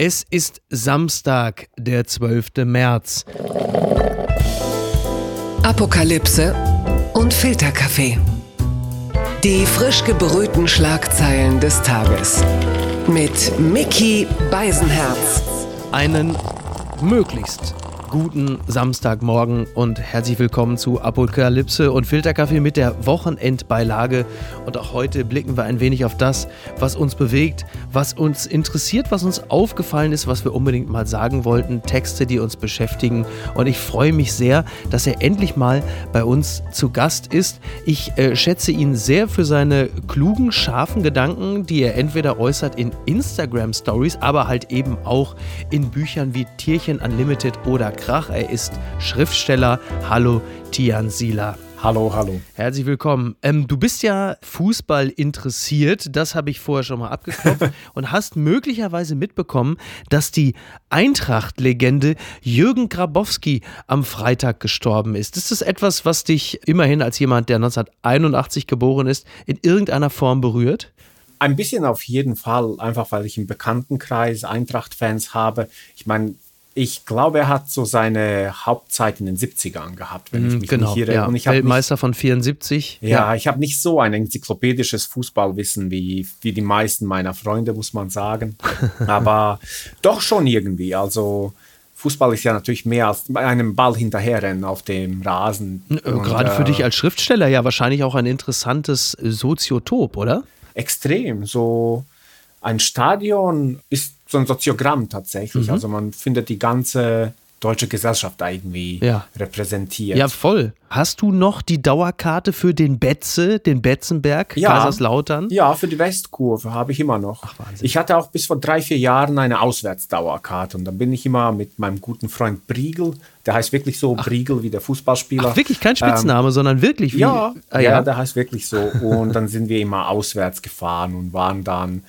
Es ist Samstag, der 12. März. Apokalypse und Filterkaffee. Die frisch gebrühten Schlagzeilen des Tages. Mit Mickey Beisenherz. Einen möglichst guten Samstagmorgen und herzlich willkommen zu Apokalypse und Filterkaffee mit der Wochenendbeilage. Und auch heute blicken wir ein wenig auf das, was uns bewegt, was uns interessiert, was uns aufgefallen ist, was wir unbedingt mal sagen wollten, Texte, die uns beschäftigen. Und ich freue mich sehr, dass er endlich mal bei uns zu Gast ist. Ich äh, schätze ihn sehr für seine klugen, scharfen Gedanken, die er entweder äußert in Instagram Stories, aber halt eben auch in Büchern wie Tierchen Unlimited oder Krach. Er ist Schriftsteller. Hallo, Tian Sila. Hallo, hallo. Herzlich willkommen. Ähm, du bist ja Fußball interessiert, das habe ich vorher schon mal abgeklopft und hast möglicherweise mitbekommen, dass die Eintracht-Legende Jürgen Grabowski am Freitag gestorben ist. Ist das etwas, was dich immerhin als jemand, der 1981 geboren ist, in irgendeiner Form berührt? Ein bisschen auf jeden Fall, einfach weil ich im Bekanntenkreis Eintracht-Fans habe. Ich meine, ich glaube, er hat so seine Hauptzeit in den 70ern gehabt, wenn ich Mhm, mich genau, nicht irre. ja. Und ich habe nicht, Weltmeister von 74. ja, ich habe nicht so ein enzyklopädisches Fußballwissen wie, wie die meisten meiner Freunde, muss man sagen. Aber doch schon irgendwie. Also Fußball ist ja natürlich mehr als bei einem Ball hinterherrennen auf dem Rasen. Äh, Und, Gerade für äh, dich als Schriftsteller ja wahrscheinlich auch ein interessantes äh, Soziotop, oder? extrem. So ein Stadion ist so ein Soziogramm tatsächlich. Mhm. Also man findet die ganze deutsche Gesellschaft irgendwie Ja. repräsentiert. Ja, voll. Hast du noch die Dauerkarte für den Betze, den Betzenberg, Ja. Kaiserslautern? Ja, für die Westkurve habe ich immer noch. Wahnsinn. ich hatte auch bis vor drei, vier Jahren eine Auswärtsdauerkarte und dann bin ich immer mit meinem guten Freund Briegel, der heißt wirklich so Briegel wie der Fußballspieler. Ach, wirklich kein Spitzname, sondern wirklich wie. Ähm, Ja, Ah, ja, ja. der heißt wirklich so. Und dann sind wir immer auswärts gefahren und waren dann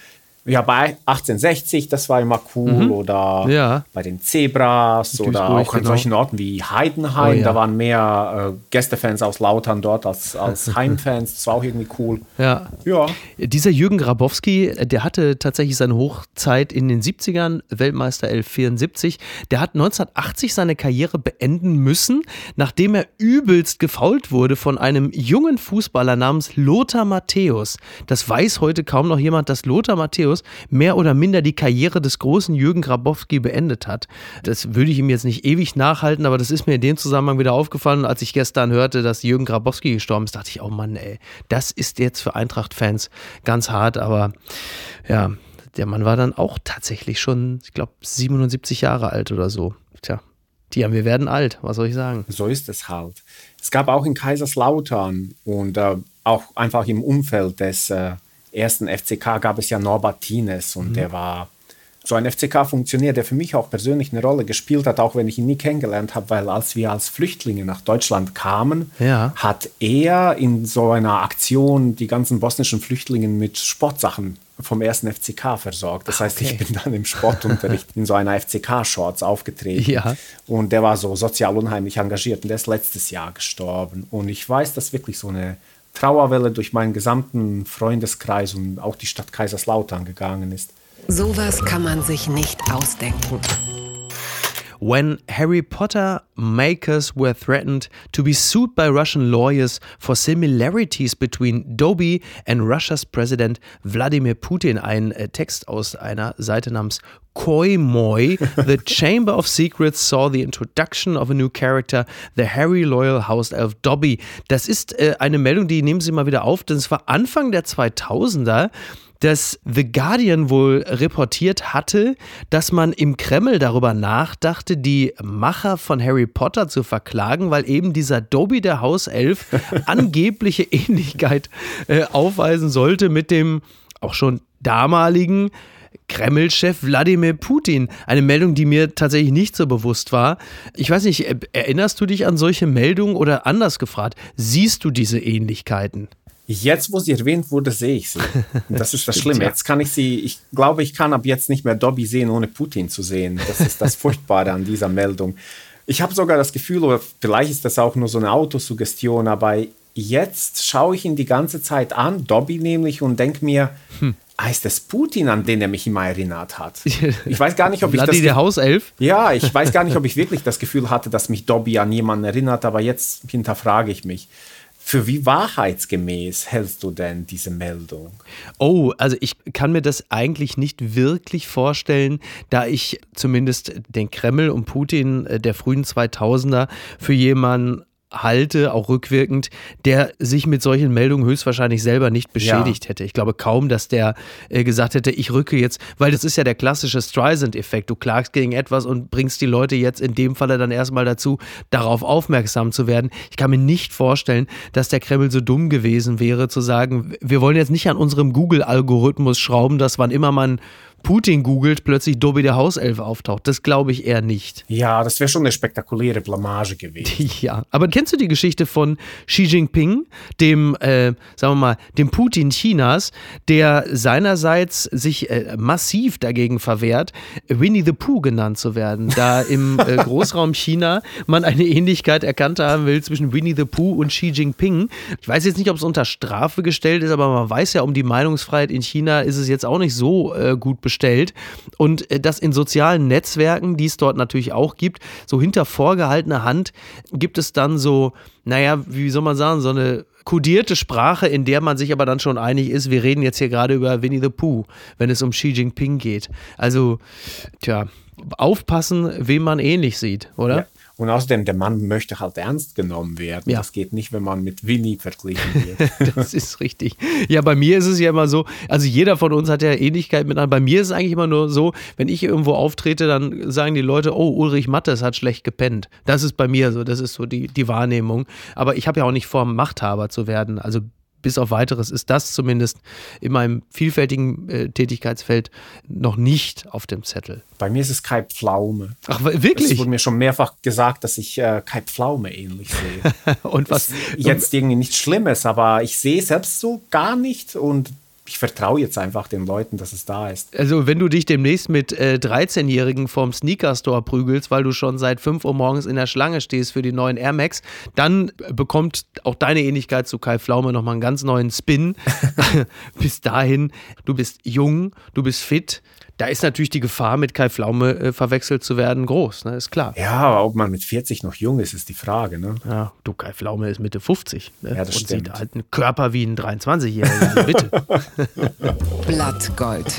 ja bei 1860, das war immer cool, oder Mhm. Ja. bei den Zebras oder Duisburg, auch an genau. solchen Orten wie Heidenheim. Oh, ja. Da waren mehr äh, Gästefans aus Lautern dort als, als Heimfans. Das war auch irgendwie cool. Ja. Ja. Dieser Jürgen Grabowski, der hatte tatsächlich seine Hochzeit in den 70ern, Weltmeister 1174. Der hat 1980 seine Karriere beenden müssen, nachdem er übelst gefault wurde von einem jungen Fußballer namens Lothar Matthäus. Das weiß heute kaum noch jemand, dass Lothar Matthäus mehr oder minder die Karriere des großen Jürgen Grabowski beendet hat. Das würde ich ihm jetzt nicht ewig nachhalten, aber das ist mir in dem Zusammenhang wieder aufgefallen. Als ich gestern hörte, dass Jürgen Grabowski gestorben ist, dachte ich, oh Mann, ey, das ist jetzt für Eintracht-Fans ganz hart, aber ja, der Mann war dann auch tatsächlich schon, ich glaube, 77 Jahre alt oder so. Tja, Tja, wir werden alt, was soll ich sagen? So ist es halt. Es gab auch in Kaiserslautern und äh, auch einfach im Umfeld des äh, ersten FCK gab es ja Norbert Tines und der war so ein FCK-Funktionär, der für mich auch persönlich eine Rolle gespielt hat, auch wenn ich ihn nie kennengelernt habe, weil als wir als Flüchtlinge nach Deutschland kamen, Ja. hat er in so einer Aktion die ganzen bosnischen Flüchtlinge mit Sportsachen vom ersten FCK versorgt. Das heißt, okay. ich bin dann im Sportunterricht in so einer FCK-Shorts aufgetreten. Ja. Und der war so sozial unheimlich engagiert und der ist letztes Jahr gestorben. Und ich weiß, dass wirklich so eine Trauerwelle durch meinen gesamten Freundeskreis und auch die Stadt Kaiserslautern gegangen ist. Sowas kann man sich nicht ausdenken. When Harry Potter makers were threatened to be sued by Russian lawyers for similarities between Dobby and Russia's President Wladimir Putin, ein äh, Text aus einer Seite namens Koimoy, the Chamber of Secrets saw the introduction of a new character, the Harry Loyal House Elf Dobby. Das ist äh, eine Meldung, die nehmen Sie mal wieder auf, denn es war Anfang der 2000er dass The Guardian wohl reportiert hatte, dass man im Kreml darüber nachdachte, die Macher von Harry Potter zu verklagen, weil eben dieser Dobby der Hauself angebliche Ähnlichkeit äh, aufweisen sollte mit dem auch schon damaligen Kreml-Chef Wladimir Putin. Eine Meldung, die mir tatsächlich nicht so bewusst war. Ich weiß nicht, äh, erinnerst du dich an solche Meldungen oder anders gefragt, siehst du diese Ähnlichkeiten? Jetzt, wo sie erwähnt wurde, sehe ich sie. Das ist das Schlimme. ja. Jetzt kann ich sie, ich glaube, ich kann ab jetzt nicht mehr Dobby sehen, ohne Putin zu sehen. Das ist das Furchtbare an dieser Meldung. Ich habe sogar das Gefühl, oder vielleicht ist das auch nur so eine Autosuggestion, aber jetzt schaue ich ihn die ganze Zeit an, Dobby nämlich, und denke mir, heißt es Putin, an den er mich immer erinnert hat. Ich weiß gar nicht, ob ich das... der Hauself? Ja, ich weiß gar nicht, ob ich wirklich das Gefühl hatte, dass mich Dobby an jemanden erinnert, aber jetzt hinterfrage ich mich. Für wie wahrheitsgemäß hältst du denn diese Meldung? Oh, also ich kann mir das eigentlich nicht wirklich vorstellen, da ich zumindest den Kreml und Putin äh, der frühen 2000er für jemanden halte, auch rückwirkend, der sich mit solchen Meldungen höchstwahrscheinlich selber nicht beschädigt ja. hätte. Ich glaube kaum, dass der äh, gesagt hätte, ich rücke jetzt, weil das ist ja der klassische Streisand-Effekt. Du klagst gegen etwas und bringst die Leute jetzt in dem Falle dann erstmal dazu, darauf aufmerksam zu werden. Ich kann mir nicht vorstellen, dass der Kreml so dumm gewesen wäre, zu sagen, wir wollen jetzt nicht an unserem Google-Algorithmus schrauben, dass wann immer man Putin googelt, plötzlich Dobby der Hauself auftaucht. Das glaube ich eher nicht. Ja, das wäre schon eine spektakuläre Blamage gewesen. Ja, aber kennst du die Geschichte von Xi Jinping, dem, äh, sagen wir mal, dem Putin Chinas, der seinerseits sich äh, massiv dagegen verwehrt, Winnie the Pooh genannt zu werden, da im äh, Großraum China man eine Ähnlichkeit erkannt haben will zwischen Winnie the Pooh und Xi Jinping. Ich weiß jetzt nicht, ob es unter Strafe gestellt ist, aber man weiß ja, um die Meinungsfreiheit in China ist es jetzt auch nicht so äh, gut beschrieben bestellt und äh, das in sozialen Netzwerken, die es dort natürlich auch gibt, so hinter vorgehaltener Hand gibt es dann so, naja, wie soll man sagen, so eine kodierte Sprache, in der man sich aber dann schon einig ist, wir reden jetzt hier gerade über Winnie the Pooh, wenn es um Xi Jinping geht. Also, tja, aufpassen, wem man ähnlich sieht, oder? Ja. Und außerdem, der Mann möchte halt ernst genommen werden. Ja. Das geht nicht, wenn man mit Winnie verglichen wird. das ist richtig. Ja, bei mir ist es ja immer so, also jeder von uns hat ja Ähnlichkeit miteinander. Bei mir ist es eigentlich immer nur so, wenn ich irgendwo auftrete, dann sagen die Leute, oh, Ulrich Mattes hat schlecht gepennt. Das ist bei mir so, das ist so die, die Wahrnehmung. Aber ich habe ja auch nicht vor, Machthaber zu werden. Also bis auf weiteres ist das zumindest in meinem vielfältigen äh, Tätigkeitsfeld noch nicht auf dem Zettel. Bei mir ist es Kai Pflaume. Ach, wirklich? Es wurde mir schon mehrfach gesagt, dass ich äh, Kai Pflaume ähnlich sehe. und was? Jetzt irgendwie nichts Schlimmes, aber ich sehe selbst so gar nicht und ich vertraue jetzt einfach den Leuten, dass es da ist. Also, wenn du dich demnächst mit äh, 13-Jährigen vom Sneaker-Store prügelst, weil du schon seit 5 Uhr morgens in der Schlange stehst für die neuen Air Max, dann bekommt auch deine Ähnlichkeit zu Kai Pflaume nochmal einen ganz neuen Spin. Bis dahin, du bist jung, du bist fit, da ist natürlich die Gefahr, mit Kai Pflaume äh, verwechselt zu werden, groß, ne? ist klar. Ja, aber ob man mit 40 noch jung ist, ist die Frage. Ne? Ja, du, Kai Pflaume ist Mitte 50 ne? ja, das und stimmt. sieht halt einen Körper wie ein 23-Jähriger. Bitte. Blattgold.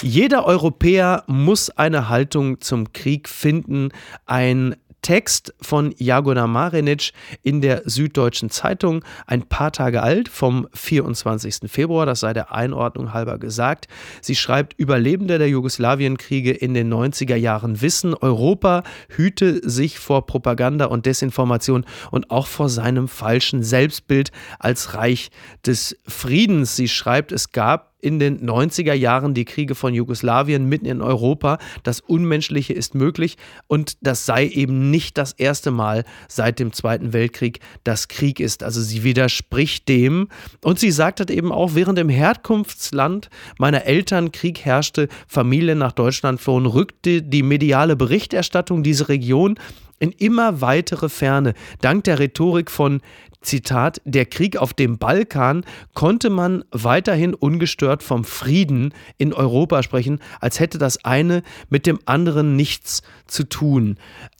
Jeder Europäer muss eine Haltung zum Krieg finden, ein Text von Jagona Marinic in der Süddeutschen Zeitung, ein paar Tage alt, vom 24. Februar, das sei der Einordnung halber gesagt. Sie schreibt, Überlebende der Jugoslawienkriege in den 90er Jahren wissen, Europa hüte sich vor Propaganda und Desinformation und auch vor seinem falschen Selbstbild als Reich des Friedens. Sie schreibt, es gab in den 90er Jahren die Kriege von Jugoslawien mitten in Europa. Das Unmenschliche ist möglich und das sei eben nicht das erste Mal seit dem Zweiten Weltkrieg, dass Krieg ist. Also sie widerspricht dem und sie sagt halt eben auch, während im Herkunftsland meiner Eltern Krieg herrschte, Familien nach Deutschland flohen, rückte die mediale Berichterstattung diese Region in immer weitere Ferne. Dank der Rhetorik von Zitat, der Krieg auf dem Balkan konnte man weiterhin ungestört vom Frieden in Europa sprechen, als hätte das eine mit dem anderen nichts zu tun.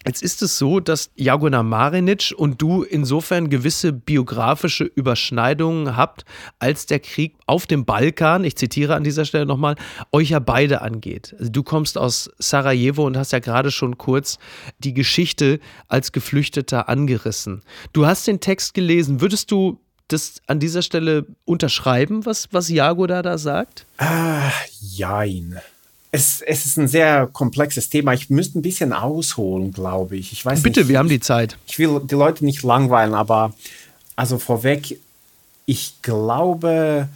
Jetzt ist es so, dass Jagona Marinic und du insofern gewisse biografische Überschneidungen habt, als der Krieg auf dem Balkan, ich zitiere an dieser Stelle nochmal, euch ja beide angeht. Also du kommst aus Sarajevo und hast ja gerade schon kurz die Geschichte als Geflüchteter angerissen. Du hast den Text gelesen. Würdest du das an dieser Stelle unterschreiben, was, was Jagoda da sagt? Ah, jein es, es ist ein sehr komplexes Thema. Ich müsste ein bisschen ausholen, glaube ich. ich weiß Bitte, nicht, wir haben die Zeit. Ich will die Leute nicht langweilen, aber also vorweg, ich glaube,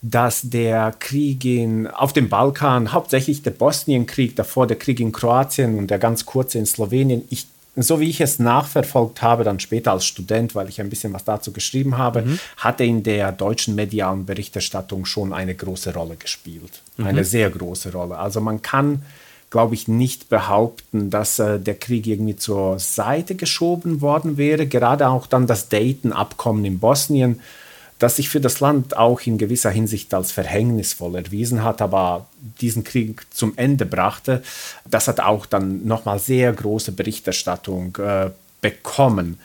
dass der Krieg in, auf dem Balkan, hauptsächlich der Bosnienkrieg, davor der Krieg in Kroatien und der ganz kurze in Slowenien, ich so wie ich es nachverfolgt habe, dann später als Student, weil ich ein bisschen was dazu geschrieben habe, mhm. hat er in der deutschen medialen Berichterstattung schon eine große Rolle gespielt. Mhm. Eine sehr große Rolle. Also man kann, glaube ich, nicht behaupten, dass äh, der Krieg irgendwie zur Seite geschoben worden wäre. Gerade auch dann das Dayton-Abkommen in Bosnien das sich für das Land auch in gewisser Hinsicht als verhängnisvoll erwiesen hat, aber diesen Krieg zum Ende brachte, das hat auch dann nochmal sehr große Berichterstattung äh, bekommen.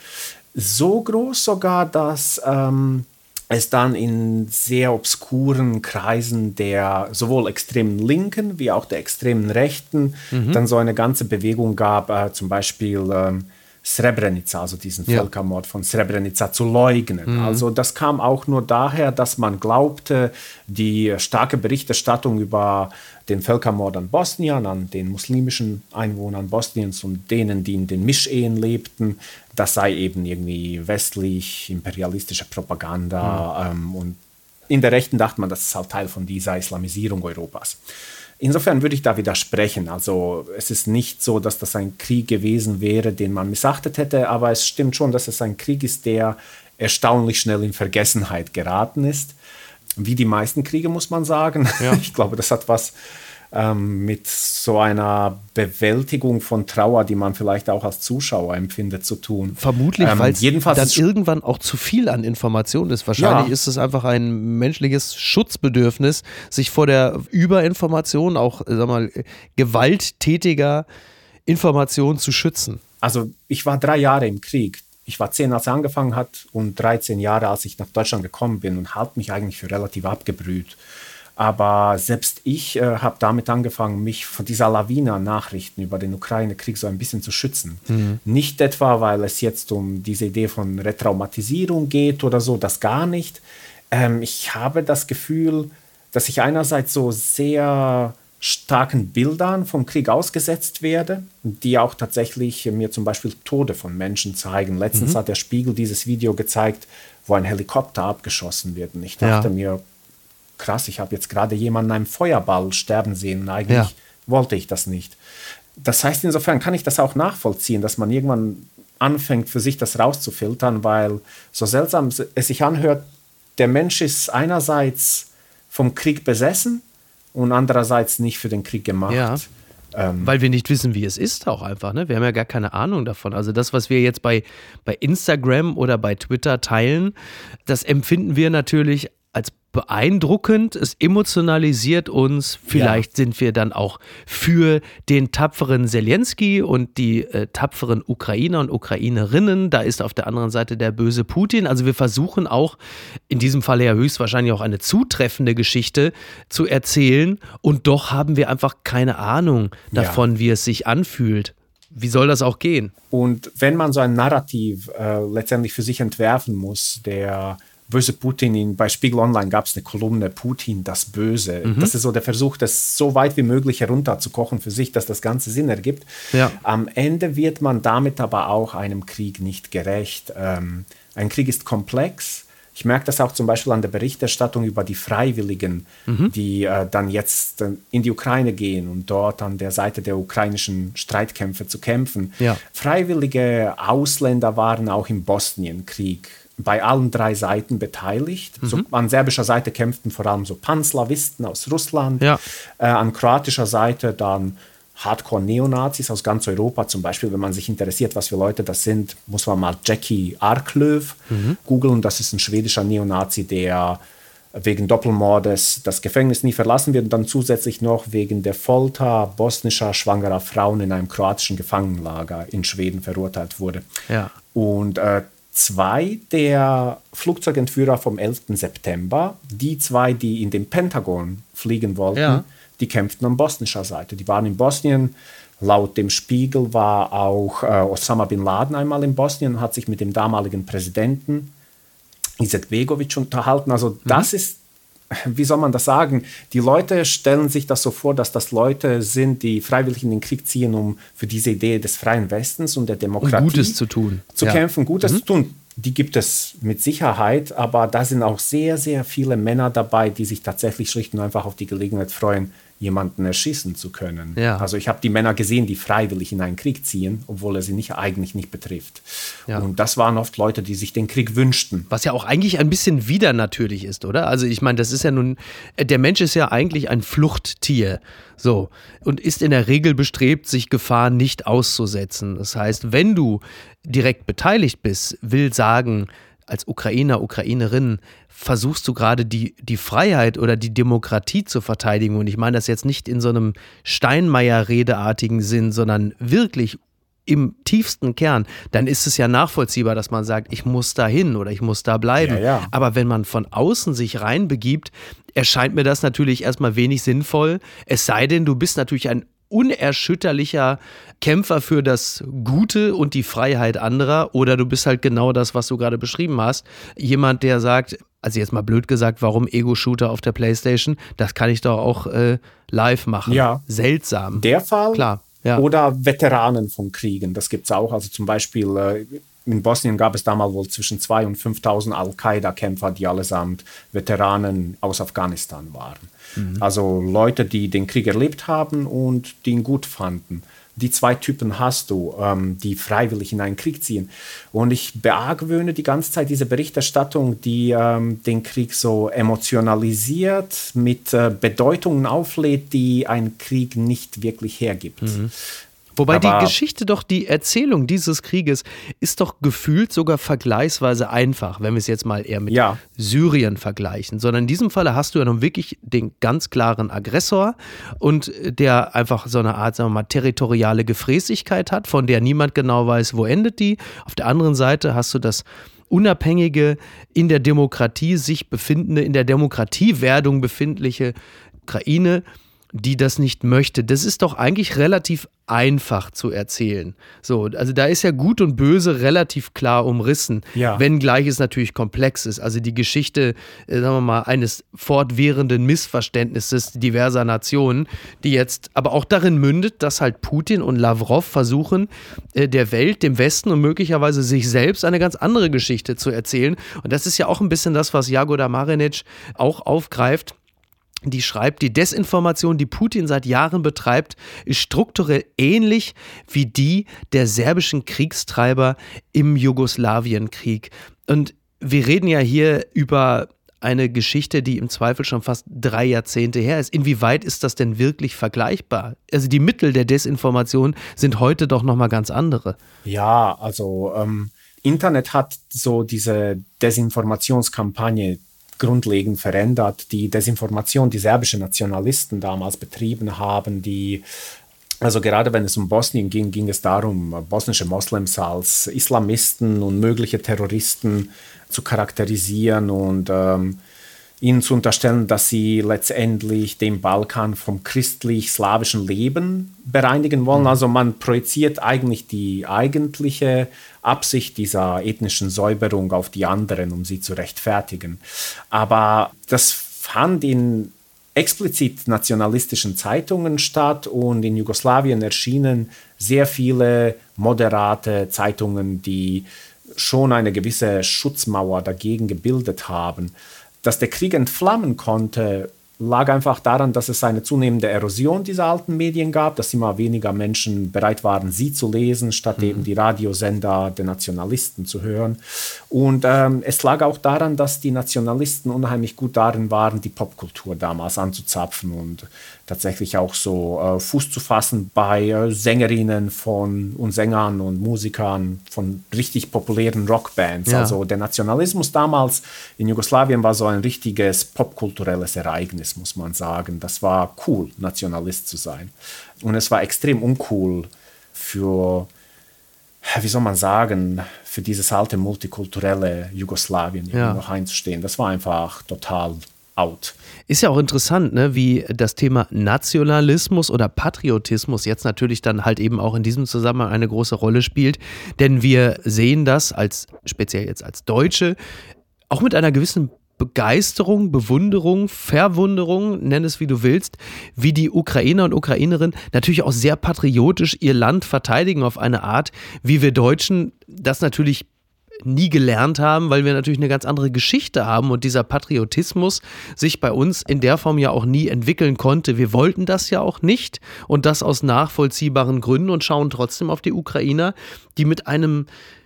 So groß sogar, dass ähm, es dann in sehr obskuren Kreisen der sowohl extremen Linken wie auch der extremen Rechten mhm. dann so eine ganze Bewegung gab, äh, zum Beispiel ähm, Srebrenica, also diesen ja. Völkermord von Srebrenica zu leugnen. Mhm. Also das kam auch nur daher, dass man glaubte, die starke Berichterstattung über den Völkermord an Bosnien, an den muslimischen Einwohnern Bosniens und denen, die in den Mischehen lebten, das sei eben irgendwie westlich, imperialistische Propaganda. Mhm. Ähm, und in der Rechten dachte man, das ist halt Teil von dieser Islamisierung Europas. Insofern würde ich da widersprechen. Also es ist nicht so, dass das ein Krieg gewesen wäre, den man missachtet hätte, aber es stimmt schon, dass es ein Krieg ist, der erstaunlich schnell in Vergessenheit geraten ist. Wie die meisten Kriege, muss man sagen. Ja. Ich glaube, das hat was ähm, mit so einer Bewältigung von Trauer, die man vielleicht auch als Zuschauer empfindet, zu tun. Vermutlich, ähm, weil es dann irgendwann auch zu viel an Informationen ist. Wahrscheinlich ja. ist es einfach ein menschliches Schutzbedürfnis, sich vor der Überinformation, auch sag mal, gewalttätiger Information zu schützen. Also ich war drei Jahre im Krieg. Ich war zehn, als er angefangen hat und 13 Jahre, als ich nach Deutschland gekommen bin und halte mich eigentlich für relativ abgebrüht. Aber selbst ich äh, habe damit angefangen, mich von dieser Lawine an Nachrichten über den Ukraine-Krieg so ein bisschen zu schützen. Mhm. Nicht etwa, weil es jetzt um diese Idee von Retraumatisierung geht oder so, das gar nicht. Ähm, ich habe das Gefühl, dass ich einerseits so sehr starken Bildern vom Krieg ausgesetzt werde, die auch tatsächlich mir zum Beispiel Tode von Menschen zeigen. Letztens mhm. hat der Spiegel dieses Video gezeigt, wo ein Helikopter abgeschossen wird. Und ich dachte ja. mir, krass, ich habe jetzt gerade jemanden in einem Feuerball sterben sehen eigentlich ja. wollte ich das nicht. Das heißt, insofern kann ich das auch nachvollziehen, dass man irgendwann anfängt, für sich das rauszufiltern, weil so seltsam es sich anhört, der Mensch ist einerseits vom Krieg besessen und andererseits nicht für den Krieg gemacht. Ja. Ähm, Weil wir nicht wissen, wie es ist, auch einfach. Ne? Wir haben ja gar keine Ahnung davon. Also das, was wir jetzt bei, bei Instagram oder bei Twitter teilen, das empfinden wir natürlich beeindruckend, es emotionalisiert uns. Vielleicht ja. sind wir dann auch für den tapferen Zelensky und die äh, tapferen Ukrainer und Ukrainerinnen. Da ist auf der anderen Seite der böse Putin. Also wir versuchen auch, in diesem Fall ja höchstwahrscheinlich auch eine zutreffende Geschichte zu erzählen. Und doch haben wir einfach keine Ahnung davon, ja. wie es sich anfühlt. Wie soll das auch gehen? Und wenn man so ein Narrativ äh, letztendlich für sich entwerfen muss, der böse Putin. In, bei Spiegel Online gab es eine Kolumne Putin, das Böse. Mhm. Das ist so der Versuch, das so weit wie möglich herunterzukochen für sich, dass das Ganze Sinn ergibt. Ja. Am Ende wird man damit aber auch einem Krieg nicht gerecht. Ähm, ein Krieg ist komplex. Ich merke das auch zum Beispiel an der Berichterstattung über die Freiwilligen, mhm. die äh, dann jetzt äh, in die Ukraine gehen und dort an der Seite der ukrainischen Streitkämpfe zu kämpfen. Ja. Freiwillige Ausländer waren auch im Bosnienkrieg bei allen drei Seiten beteiligt. Mhm. So, an serbischer Seite kämpften vor allem so Panslawisten aus Russland, ja. äh, an kroatischer Seite dann Hardcore-Neonazis aus ganz Europa. Zum Beispiel, wenn man sich interessiert, was für Leute das sind, muss man mal Jackie Arklöv mhm. googeln. Das ist ein schwedischer Neonazi, der wegen Doppelmordes das Gefängnis nie verlassen wird und dann zusätzlich noch wegen der Folter bosnischer schwangerer Frauen in einem kroatischen Gefangenenlager in Schweden verurteilt wurde. Ja. Und äh, zwei der Flugzeugentführer vom 11. September, die zwei, die in den Pentagon fliegen wollten, ja. die kämpften an bosnischer Seite. Die waren in Bosnien. Laut dem Spiegel war auch äh, Osama bin Laden einmal in Bosnien und hat sich mit dem damaligen Präsidenten Izetbegovic unterhalten. Also mhm. das ist wie soll man das sagen? Die Leute stellen sich das so vor, dass das Leute sind, die freiwillig in den Krieg ziehen, um für diese Idee des freien Westens und der Demokratie um Gutes zu tun, zu ja. kämpfen, Gutes mhm. zu tun. Die gibt es mit Sicherheit, aber da sind auch sehr, sehr viele Männer dabei, die sich tatsächlich schlicht und einfach auf die Gelegenheit freuen, jemanden erschießen zu können. Ja. Also ich habe die Männer gesehen, die freiwillig in einen Krieg ziehen, obwohl er sie nicht, eigentlich nicht betrifft. Ja. Und das waren oft Leute, die sich den Krieg wünschten. Was ja auch eigentlich ein bisschen widernatürlich ist, oder? Also ich meine, das ist ja nun, der Mensch ist ja eigentlich ein Fluchttier. So. Und ist in der Regel bestrebt, sich Gefahr nicht auszusetzen. Das heißt, wenn du direkt beteiligt bist, will sagen, als Ukrainer, Ukrainerin versuchst du gerade die, die Freiheit oder die Demokratie zu verteidigen. Und ich meine das jetzt nicht in so einem Steinmeier-redeartigen Sinn, sondern wirklich im tiefsten Kern, dann ist es ja nachvollziehbar, dass man sagt, ich muss da hin oder ich muss da bleiben. Ja, ja. Aber wenn man von außen sich reinbegibt, erscheint mir das natürlich erstmal wenig sinnvoll. Es sei denn, du bist natürlich ein unerschütterlicher Kämpfer für das Gute und die Freiheit anderer oder du bist halt genau das, was du gerade beschrieben hast. Jemand, der sagt, also jetzt mal blöd gesagt, warum Ego-Shooter auf der Playstation? Das kann ich doch auch äh, live machen. Ja. Seltsam. Der Fall? Klar. Ja. Oder Veteranen von Kriegen, das gibt es auch. Also zum Beispiel äh, in Bosnien gab es damals wohl zwischen 2.000 und 5.000 Al-Qaida-Kämpfer, die allesamt Veteranen aus Afghanistan waren. Mhm. Also Leute, die den Krieg erlebt haben und die ihn gut fanden die zwei Typen hast du, ähm, die freiwillig in einen Krieg ziehen. Und ich beargwöhne die ganze Zeit diese Berichterstattung, die ähm, den Krieg so emotionalisiert, mit äh, Bedeutungen auflädt, die ein Krieg nicht wirklich hergibt. Mhm. Wobei Aber die Geschichte doch, die Erzählung dieses Krieges ist doch gefühlt sogar vergleichsweise einfach, wenn wir es jetzt mal eher mit ja. Syrien vergleichen. Sondern in diesem Falle hast du ja nun wirklich den ganz klaren Aggressor und der einfach so eine Art, sagen wir mal, territoriale Gefräßigkeit hat, von der niemand genau weiß, wo endet die. Auf der anderen Seite hast du das unabhängige, in der Demokratie sich befindende, in der Demokratiewerdung befindliche Ukraine, die das nicht möchte. Das ist doch eigentlich relativ einfach zu erzählen. So, also da ist ja Gut und Böse relativ klar umrissen, ja. wenngleich es natürlich komplex ist. Also die Geschichte, äh, sagen wir mal, eines fortwährenden Missverständnisses diverser Nationen, die jetzt aber auch darin mündet, dass halt Putin und Lavrov versuchen, äh, der Welt, dem Westen und möglicherweise sich selbst eine ganz andere Geschichte zu erzählen. Und das ist ja auch ein bisschen das, was Jagoda Marinic auch aufgreift die schreibt, die Desinformation, die Putin seit Jahren betreibt, ist strukturell ähnlich wie die der serbischen Kriegstreiber im Jugoslawienkrieg. Und wir reden ja hier über eine Geschichte, die im Zweifel schon fast drei Jahrzehnte her ist. Inwieweit ist das denn wirklich vergleichbar? Also die Mittel der Desinformation sind heute doch noch mal ganz andere. Ja, also ähm, Internet hat so diese Desinformationskampagne grundlegend verändert. Die Desinformation, die serbischen Nationalisten damals betrieben haben, die also gerade wenn es um Bosnien ging, ging es darum, bosnische Moslems als Islamisten und mögliche Terroristen zu charakterisieren und ähm, ihnen zu unterstellen, dass sie letztendlich den Balkan vom christlich-slawischen Leben bereinigen wollen. Mhm. Also man projiziert eigentlich die eigentliche Absicht dieser ethnischen Säuberung auf die anderen, um sie zu rechtfertigen. Aber das fand in explizit nationalistischen Zeitungen statt und in Jugoslawien erschienen sehr viele moderate Zeitungen, die schon eine gewisse Schutzmauer dagegen gebildet haben dass der Krieg entflammen konnte, lag einfach daran, dass es eine zunehmende Erosion dieser alten Medien gab, dass immer weniger Menschen bereit waren, sie zu lesen, statt mhm. eben die Radiosender der Nationalisten zu hören. Und ähm, es lag auch daran, dass die Nationalisten unheimlich gut darin waren, die Popkultur damals anzuzapfen und tatsächlich auch so äh, Fuß zu fassen bei äh, Sängerinnen von und Sängern und Musikern von richtig populären Rockbands. Ja. Also der Nationalismus damals in Jugoslawien war so ein richtiges popkulturelles Ereignis, muss man sagen. Das war cool, Nationalist zu sein. Und es war extrem uncool für, wie soll man sagen, für dieses alte multikulturelle Jugoslawien ja. noch einzustehen. Das war einfach total out. Ist ja auch interessant, ne, wie das Thema Nationalismus oder Patriotismus jetzt natürlich dann halt eben auch in diesem Zusammenhang eine große Rolle spielt. Denn wir sehen das als, speziell jetzt als Deutsche, auch mit einer gewissen Begeisterung, Bewunderung, Verwunderung, nenn es wie du willst, wie die Ukrainer und Ukrainerinnen natürlich auch sehr patriotisch ihr Land verteidigen auf eine Art, wie wir Deutschen das natürlich nie gelernt haben, weil wir natürlich eine ganz andere Geschichte haben und dieser Patriotismus sich bei uns in der Form ja auch nie entwickeln konnte. Wir wollten das ja auch nicht und das aus nachvollziehbaren Gründen und schauen trotzdem auf die Ukrainer, die mit einem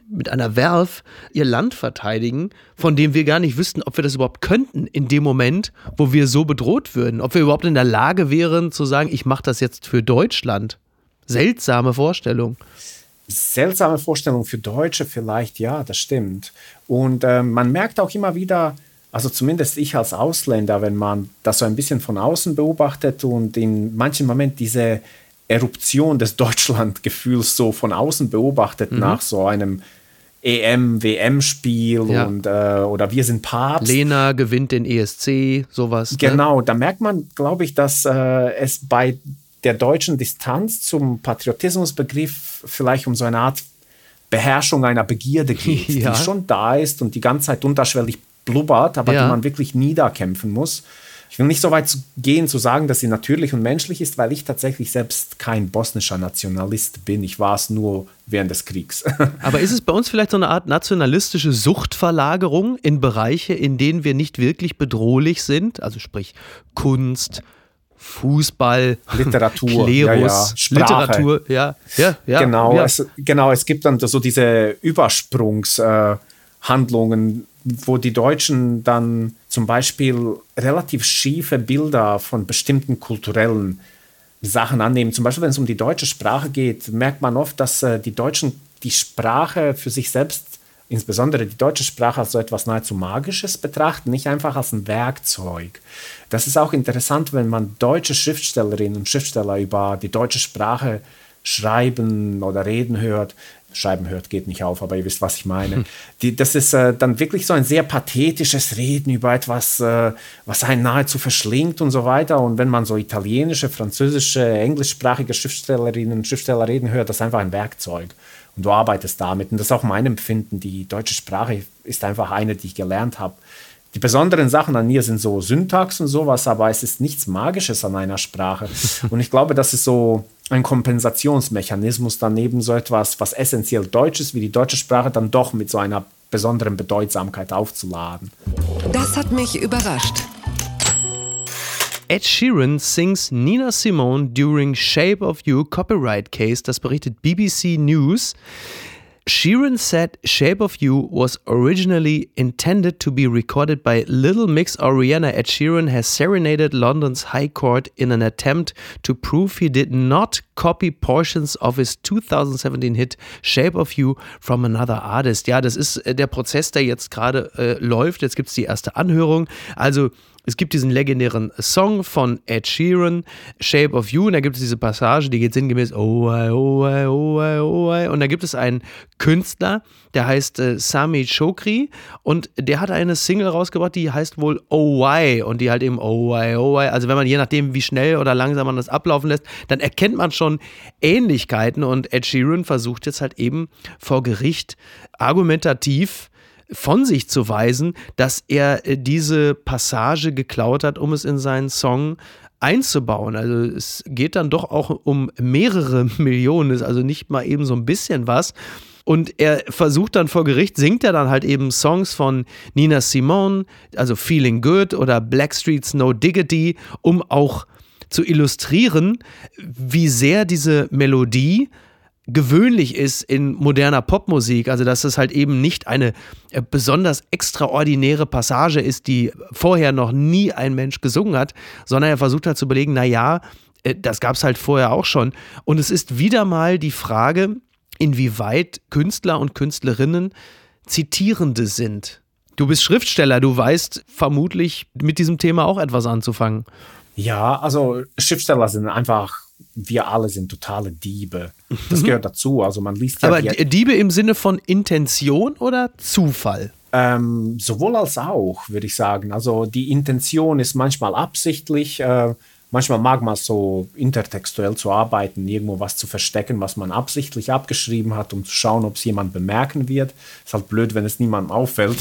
mit einer Werf ihr Land verteidigen, von dem wir gar nicht wüssten, ob wir das überhaupt könnten in dem Moment, wo wir so bedroht würden. Ob wir überhaupt in der Lage wären zu sagen, ich mache das jetzt für Deutschland. Seltsame Vorstellung. Seltsame Vorstellung für Deutsche vielleicht, ja, das stimmt. Und äh, man merkt auch immer wieder, also zumindest ich als Ausländer, wenn man das so ein bisschen von außen beobachtet und in manchen Momenten diese Eruption des Deutschlandgefühls so von außen beobachtet mhm. nach so einem EM, WM-Spiel ja. und äh, oder wir sind Papst. Lena gewinnt den ESC, sowas. Ne? Genau, ne? da merkt man, glaube ich, dass äh, es bei der deutschen Distanz zum Patriotismusbegriff vielleicht um so eine Art Beherrschung einer Begierde geht, ja. die schon da ist und die ganze Zeit unterschwellig blubbert, aber ja. die man wirklich niederkämpfen muss. Ich will nicht so weit gehen zu sagen, dass sie natürlich und menschlich ist, weil ich tatsächlich selbst kein bosnischer Nationalist bin. Ich war es nur während des Kriegs. Aber ist es bei uns vielleicht so eine Art nationalistische Suchtverlagerung in Bereiche, in denen wir nicht wirklich bedrohlich sind? Also sprich Kunst, Fußball, Literatur, Klerus, ja, ja. Literatur, ja, ja, ja. Genau, ja. Es, genau, es gibt dann so diese Übersprungshandlungen, äh, wo die Deutschen dann zum Beispiel relativ schiefe Bilder von bestimmten kulturellen Sachen annehmen. Zum Beispiel, wenn es um die deutsche Sprache geht, merkt man oft, dass äh, die Deutschen die Sprache für sich selbst insbesondere die deutsche Sprache als so etwas nahezu Magisches betrachten, nicht einfach als ein Werkzeug. Das ist auch interessant, wenn man deutsche Schriftstellerinnen und Schriftsteller über die deutsche Sprache schreiben oder reden hört. Schreiben hört geht nicht auf, aber ihr wisst, was ich meine. Die, das ist äh, dann wirklich so ein sehr pathetisches Reden über etwas, äh, was einen nahezu verschlingt und so weiter. Und wenn man so italienische, französische, englischsprachige Schriftstellerinnen und Schriftsteller reden hört, das ist einfach ein Werkzeug und du arbeitest damit. Und das ist auch mein Empfinden. Die deutsche Sprache ist einfach eine, die ich gelernt habe. Die besonderen Sachen an mir sind so Syntax und sowas, aber es ist nichts Magisches an einer Sprache. Und ich glaube, das ist so ein Kompensationsmechanismus daneben so etwas, was essentiell Deutsch ist, wie die deutsche Sprache, dann doch mit so einer besonderen Bedeutsamkeit aufzuladen. Das hat mich überrascht. Ed Sheeran sings Nina Simone during Shape of You copyright case, das berichtet BBC News. Sheeran said Shape of You was originally intended to be recorded by Little Mix or Rihanna. Ed Sheeran has serenaded London's High Court in an attempt to prove he did not copy portions of his 2017 hit Shape of You from another artist. Ja, das ist äh, der Prozess, der jetzt gerade äh, läuft. Jetzt gibt es die erste Anhörung. Also es gibt diesen legendären Song von Ed Sheeran, Shape of You, und da gibt es diese Passage, die geht sinngemäß Oh, oh, I, oh, I, oh, I. Und da gibt es einen Künstler, der heißt äh, Sami Chokri und der hat eine Single rausgebracht, die heißt wohl Oh Why und die halt eben Oh Why, Oh Why. Also wenn man je nachdem, wie schnell oder langsam man das ablaufen lässt, dann erkennt man schon Ähnlichkeiten und Ed Sheeran versucht jetzt halt eben vor Gericht argumentativ von sich zu weisen, dass er äh, diese Passage geklaut hat, um es in seinen Song einzubauen. Also es geht dann doch auch um mehrere Millionen, ist also nicht mal eben so ein bisschen was. Und er versucht dann vor Gericht, singt er dann halt eben Songs von Nina Simone, also Feeling Good oder Blackstreet's No Diggity, um auch zu illustrieren, wie sehr diese Melodie gewöhnlich ist in moderner Popmusik, also dass es halt eben nicht eine äh, besonders extraordinäre Passage ist, die vorher noch nie ein Mensch gesungen hat, sondern er versucht halt zu überlegen, naja, äh, das gab es halt vorher auch schon. Und es ist wieder mal die Frage, inwieweit Künstler und Künstlerinnen Zitierende sind. Du bist Schriftsteller, du weißt vermutlich mit diesem Thema auch etwas anzufangen. Ja, also Schriftsteller sind einfach wir alle sind totale Diebe. Das mhm. gehört dazu. Also man liest ja. Aber Diebe im Sinne von Intention oder Zufall? Ähm, sowohl als auch, würde ich sagen. Also die Intention ist manchmal absichtlich. Äh, manchmal mag man so intertextuell zu arbeiten, irgendwo was zu verstecken, was man absichtlich abgeschrieben hat, um zu schauen, ob es jemand bemerken wird. Ist halt blöd, wenn es niemandem auffällt.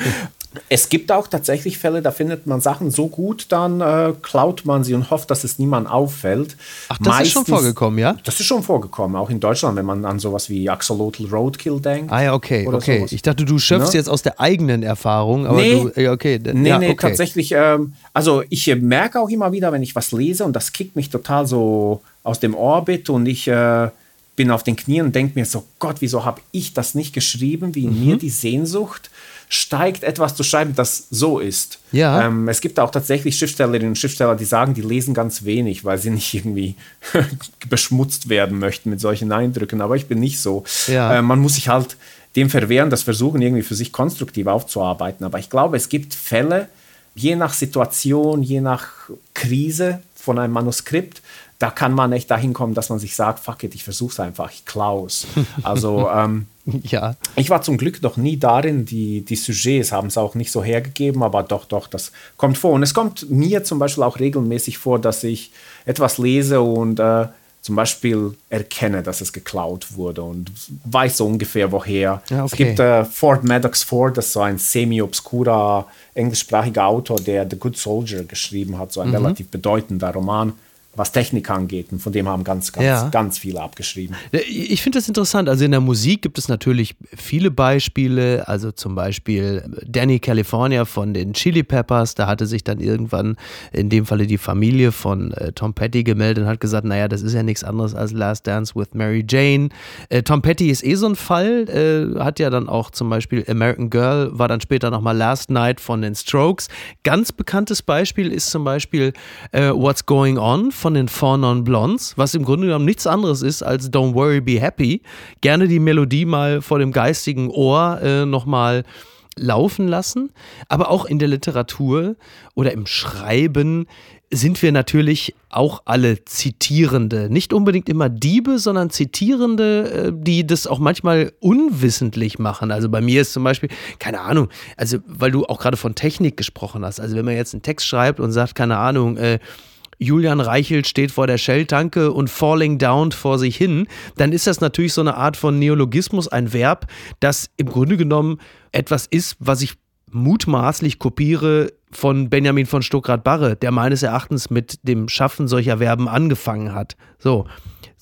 Es gibt auch tatsächlich Fälle, da findet man Sachen so gut, dann äh, klaut man sie und hofft, dass es niemand auffällt. Ach, das Meistens, ist schon vorgekommen, ja? Das ist schon vorgekommen, auch in Deutschland, wenn man an sowas wie Axolotl Roadkill denkt. Ah ja, okay, okay. Sowas. Ich dachte, du schöpfst ne? jetzt aus der eigenen Erfahrung, aber nee, du, okay. Nee, ja, nee, okay. tatsächlich, ähm, also ich merke auch immer wieder, wenn ich was lese und das kickt mich total so aus dem Orbit und ich äh, bin auf den Knien und denke mir so, Gott, wieso habe ich das nicht geschrieben, wie in mhm. mir die Sehnsucht steigt, etwas zu schreiben, das so ist. Ja. Ähm, es gibt auch tatsächlich Schriftstellerinnen und Schriftsteller, die sagen, die lesen ganz wenig, weil sie nicht irgendwie beschmutzt werden möchten mit solchen Eindrücken. Aber ich bin nicht so. Ja. Äh, man muss sich halt dem verwehren, das versuchen irgendwie für sich konstruktiv aufzuarbeiten. Aber ich glaube, es gibt Fälle, je nach Situation, je nach Krise von einem Manuskript, da kann man echt dahin kommen, dass man sich sagt, fuck it, ich versuche es einfach, ich klaus. Also ähm, ja. ich war zum Glück noch nie darin, die, die Sujets haben es auch nicht so hergegeben, aber doch, doch, das kommt vor. Und es kommt mir zum Beispiel auch regelmäßig vor, dass ich etwas lese und äh, zum Beispiel erkenne, dass es geklaut wurde und weiß so ungefähr woher. Ja, okay. Es gibt äh, Ford Maddox Ford, das ist so ein semi-obskurer englischsprachiger Autor, der The Good Soldier geschrieben hat, so ein mhm. relativ bedeutender Roman was Technik angeht. Und von dem haben ganz, ganz, ja. ganz viele abgeschrieben. Ich finde das interessant. Also in der Musik gibt es natürlich viele Beispiele. Also zum Beispiel Danny California von den Chili Peppers. Da hatte sich dann irgendwann in dem Falle die Familie von äh, Tom Petty gemeldet und hat gesagt, naja, das ist ja nichts anderes als Last Dance with Mary Jane. Äh, Tom Petty ist eh so ein Fall. Äh, hat ja dann auch zum Beispiel American Girl, war dann später nochmal Last Night von den Strokes. Ganz bekanntes Beispiel ist zum Beispiel äh, What's Going On von den Four Non Blondes, was im Grunde genommen nichts anderes ist als Don't Worry, Be Happy. Gerne die Melodie mal vor dem geistigen Ohr äh, nochmal laufen lassen. Aber auch in der Literatur oder im Schreiben sind wir natürlich auch alle Zitierende. Nicht unbedingt immer Diebe, sondern Zitierende, äh, die das auch manchmal unwissentlich machen. Also bei mir ist zum Beispiel, keine Ahnung, also weil du auch gerade von Technik gesprochen hast. Also wenn man jetzt einen Text schreibt und sagt, keine Ahnung, äh, Julian Reichelt steht vor der Shell-Tanke und falling down vor sich hin, dann ist das natürlich so eine Art von Neologismus, ein Verb, das im Grunde genommen etwas ist, was ich mutmaßlich kopiere von Benjamin von Stuckrad-Barre, der meines Erachtens mit dem Schaffen solcher Verben angefangen hat. So.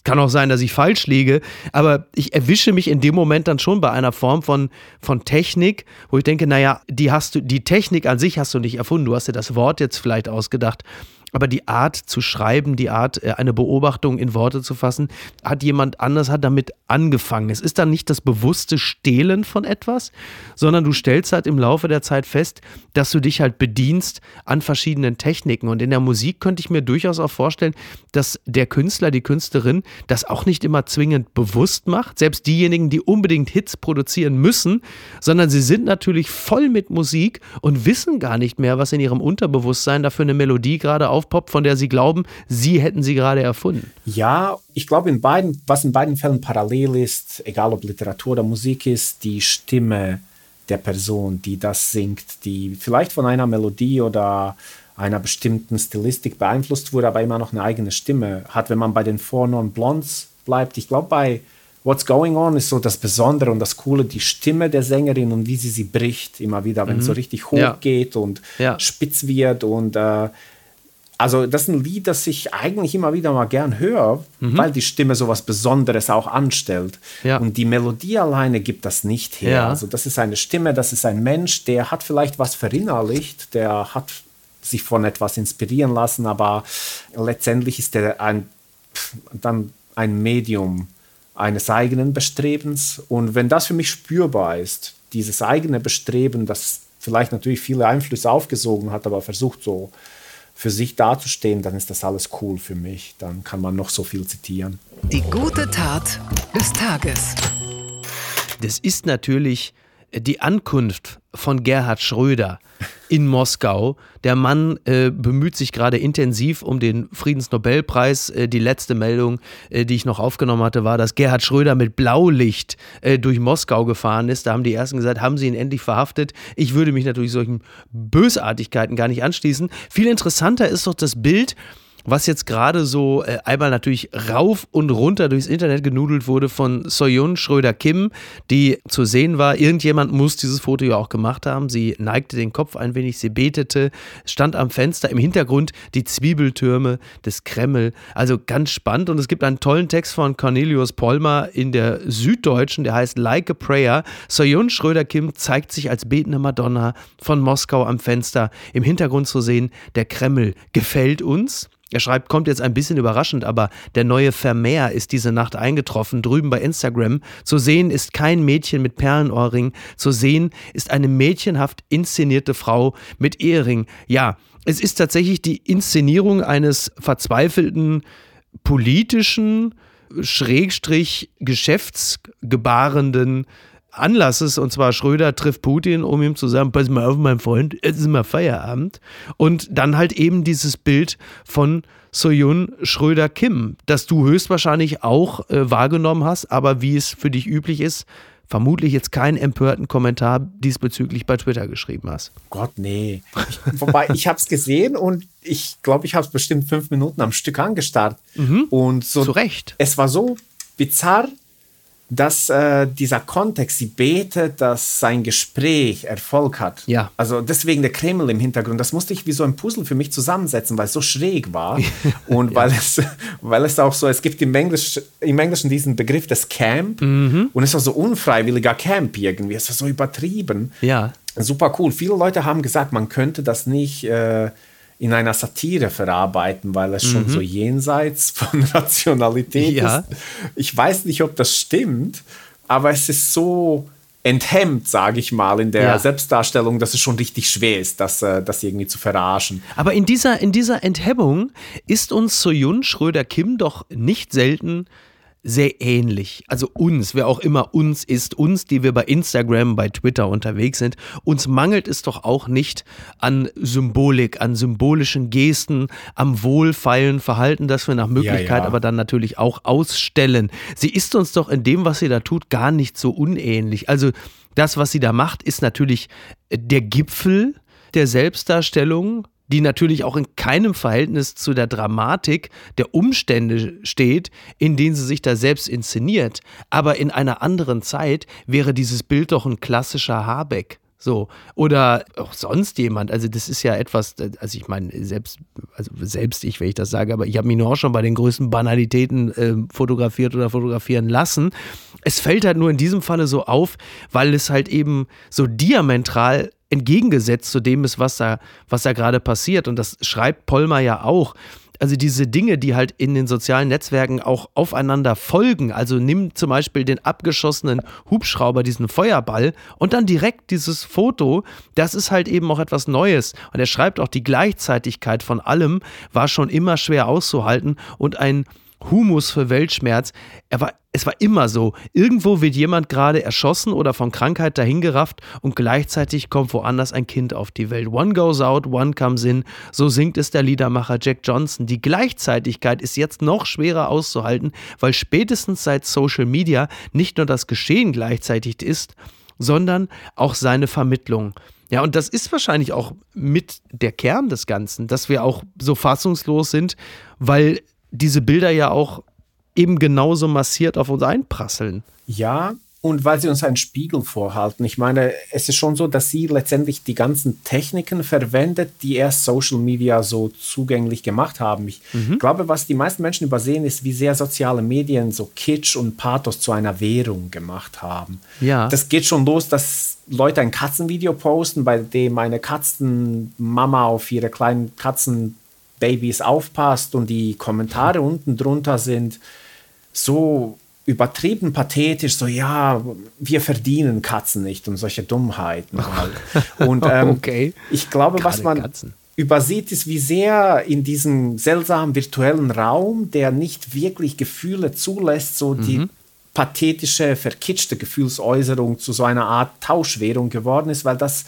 Es kann auch sein, dass ich falsch liege, aber ich erwische mich in dem Moment dann schon bei einer Form von, von Technik, wo ich denke, naja, die hast du, die Technik an sich hast du nicht erfunden, du hast dir das Wort jetzt vielleicht ausgedacht, aber die Art zu schreiben, die Art, äh, eine Beobachtung in Worte zu fassen, hat jemand anders hat damit angefangen. Es ist dann nicht das bewusste Stehlen von etwas, sondern du stellst halt im Laufe der Zeit fest, dass du dich halt bedienst an verschiedenen Techniken. Und in der Musik könnte ich mir durchaus auch vorstellen, dass der Künstler, die Künstlerin das auch nicht immer zwingend bewusst macht. Selbst diejenigen, die unbedingt Hits produzieren müssen, sondern sie sind natürlich voll mit Musik und wissen gar nicht mehr, was in ihrem Unterbewusstsein dafür eine Melodie gerade auf aufpoppt, von der sie glauben, sie hätten sie gerade erfunden. Ja, ich glaube, in beiden, was in beiden Fällen parallel ist, egal ob Literatur oder Musik ist, die Stimme der Person, die das singt, die vielleicht von einer Melodie oder einer bestimmten Stilistik beeinflusst wurde, aber immer noch eine eigene Stimme hat, wenn man bei den Four Non Blondes bleibt. Ich glaube, bei What's Going On ist so das Besondere und das Coole, die Stimme der Sängerin und wie sie sie bricht, immer wieder, wenn mhm. es so richtig hoch ja. geht und ja. spitz wird und äh, also das ist ein Lied, das ich eigentlich immer wieder mal gern höre, mhm. weil die Stimme so was Besonderes auch anstellt. Ja. Und die Melodie alleine gibt das nicht her. Ja. Also das ist eine Stimme, das ist ein Mensch, der hat vielleicht was verinnerlicht, der hat sich von etwas inspirieren lassen, aber letztendlich ist er ein, dann ein Medium eines eigenen Bestrebens. Und wenn das für mich spürbar ist, dieses eigene Bestreben, das vielleicht natürlich viele Einflüsse aufgesogen hat, aber versucht so für sich dazustehen, dann ist das alles cool für mich. Dann kann man noch so viel zitieren. Die gute Tat des Tages. Das ist natürlich die Ankunft von Gerhard Schröder in Moskau. Der Mann äh, bemüht sich gerade intensiv um den Friedensnobelpreis. Äh, die letzte Meldung, äh, die ich noch aufgenommen hatte, war, dass Gerhard Schröder mit Blaulicht äh, durch Moskau gefahren ist. Da haben die Ersten gesagt, haben sie ihn endlich verhaftet. Ich würde mich natürlich solchen Bösartigkeiten gar nicht anschließen. Viel interessanter ist doch das Bild, was jetzt gerade so äh, einmal natürlich rauf und runter durchs Internet genudelt wurde von Soyun Schröder-Kim, die zu sehen war. Irgendjemand muss dieses Foto ja auch gemacht haben. Sie neigte den Kopf ein wenig, sie betete, stand am Fenster, im Hintergrund die Zwiebeltürme des Kreml. Also ganz spannend und es gibt einen tollen Text von Cornelius Polmer in der Süddeutschen, der heißt Like a Prayer. Soyun Schröder-Kim zeigt sich als betende Madonna von Moskau am Fenster. Im Hintergrund zu sehen, der Kreml gefällt uns. Er schreibt, kommt jetzt ein bisschen überraschend, aber der neue Vermehr ist diese Nacht eingetroffen, drüben bei Instagram. Zu sehen ist kein Mädchen mit Perlenohrring, zu sehen ist eine mädchenhaft inszenierte Frau mit Ehering. Ja, es ist tatsächlich die Inszenierung eines verzweifelten politischen, schrägstrich geschäftsgebarenden Anlasses, und zwar Schröder trifft Putin, um ihm zu sagen, pass mal auf, mein Freund, jetzt ist mal Feierabend. Und dann halt eben dieses Bild von Soyun Schröder-Kim, das du höchstwahrscheinlich auch äh, wahrgenommen hast, aber wie es für dich üblich ist, vermutlich jetzt keinen empörten Kommentar diesbezüglich bei Twitter geschrieben hast. Gott, nee. Ich, wobei, ich habe es gesehen und ich glaube, ich habe es bestimmt fünf Minuten am Stück angestarrt. Mhm. Und so. Zu Recht. Es war so bizarr, dass äh, dieser Kontext, sie betet, dass sein Gespräch Erfolg hat. Ja. Also deswegen der Kreml im Hintergrund. Das musste ich wie so ein Puzzle für mich zusammensetzen, weil es so schräg war. Und ja. weil, es, weil es auch so, es gibt im, Englisch, im Englischen diesen Begriff des Camp. Mhm. Und es war so unfreiwilliger Camp irgendwie. Es war so übertrieben. Ja. Super cool. Viele Leute haben gesagt, man könnte das nicht. Äh, in einer Satire verarbeiten, weil es mhm. schon so jenseits von Rationalität ja. ist. Ich weiß nicht, ob das stimmt, aber es ist so enthemmt, sage ich mal, in der ja. Selbstdarstellung, dass es schon richtig schwer ist, das, äh, das irgendwie zu verarschen. Aber in dieser, in dieser Enthemmung ist uns Soyun Schröder-Kim doch nicht selten sehr ähnlich. Also uns, wer auch immer uns ist, uns, die wir bei Instagram, bei Twitter unterwegs sind, uns mangelt es doch auch nicht an Symbolik, an symbolischen Gesten, am wohlfeilen Verhalten, das wir nach Möglichkeit ja, ja. aber dann natürlich auch ausstellen. Sie ist uns doch in dem, was sie da tut, gar nicht so unähnlich. Also das, was sie da macht, ist natürlich der Gipfel der Selbstdarstellung die natürlich auch in keinem Verhältnis zu der Dramatik der Umstände steht, in denen sie sich da selbst inszeniert. Aber in einer anderen Zeit wäre dieses Bild doch ein klassischer Habeck. So. Oder auch sonst jemand. Also, das ist ja etwas, also ich meine, selbst, also selbst ich, wenn ich das sage, aber ich habe mich auch schon bei den größten Banalitäten äh, fotografiert oder fotografieren lassen. Es fällt halt nur in diesem Falle so auf, weil es halt eben so diametral entgegengesetzt zu dem ist, was da, was da gerade passiert. Und das schreibt Polmer ja auch. Also diese Dinge, die halt in den sozialen Netzwerken auch aufeinander folgen. Also nimm zum Beispiel den abgeschossenen Hubschrauber, diesen Feuerball und dann direkt dieses Foto. Das ist halt eben auch etwas Neues. Und er schreibt auch, die Gleichzeitigkeit von allem war schon immer schwer auszuhalten und ein Humus für Weltschmerz. Er war, es war immer so. Irgendwo wird jemand gerade erschossen oder von Krankheit dahingerafft und gleichzeitig kommt woanders ein Kind auf die Welt. One goes out, one comes in. So singt es der Liedermacher Jack Johnson. Die Gleichzeitigkeit ist jetzt noch schwerer auszuhalten, weil spätestens seit Social Media nicht nur das Geschehen gleichzeitig ist, sondern auch seine Vermittlung. Ja, und das ist wahrscheinlich auch mit der Kern des Ganzen, dass wir auch so fassungslos sind, weil diese Bilder ja auch eben genauso massiert auf uns einprasseln. Ja, und weil sie uns einen Spiegel vorhalten. Ich meine, es ist schon so, dass sie letztendlich die ganzen Techniken verwendet, die erst Social Media so zugänglich gemacht haben. Ich mhm. glaube, was die meisten Menschen übersehen, ist, wie sehr soziale Medien so Kitsch und Pathos zu einer Währung gemacht haben. Ja. Das geht schon los, dass Leute ein Katzenvideo posten, bei dem eine Katzenmama auf ihre kleinen Katzen Babys aufpasst und die Kommentare unten drunter sind so übertrieben pathetisch, so ja, wir verdienen Katzen nicht und solche Dummheiten halt. Und ähm, okay. ich glaube, Gerade was man Katzen. übersieht, ist, wie sehr in diesem seltsamen virtuellen Raum, der nicht wirklich Gefühle zulässt, so mhm. die pathetische, verkitschte Gefühlsäußerung zu so einer Art Tauschwährung geworden ist, weil das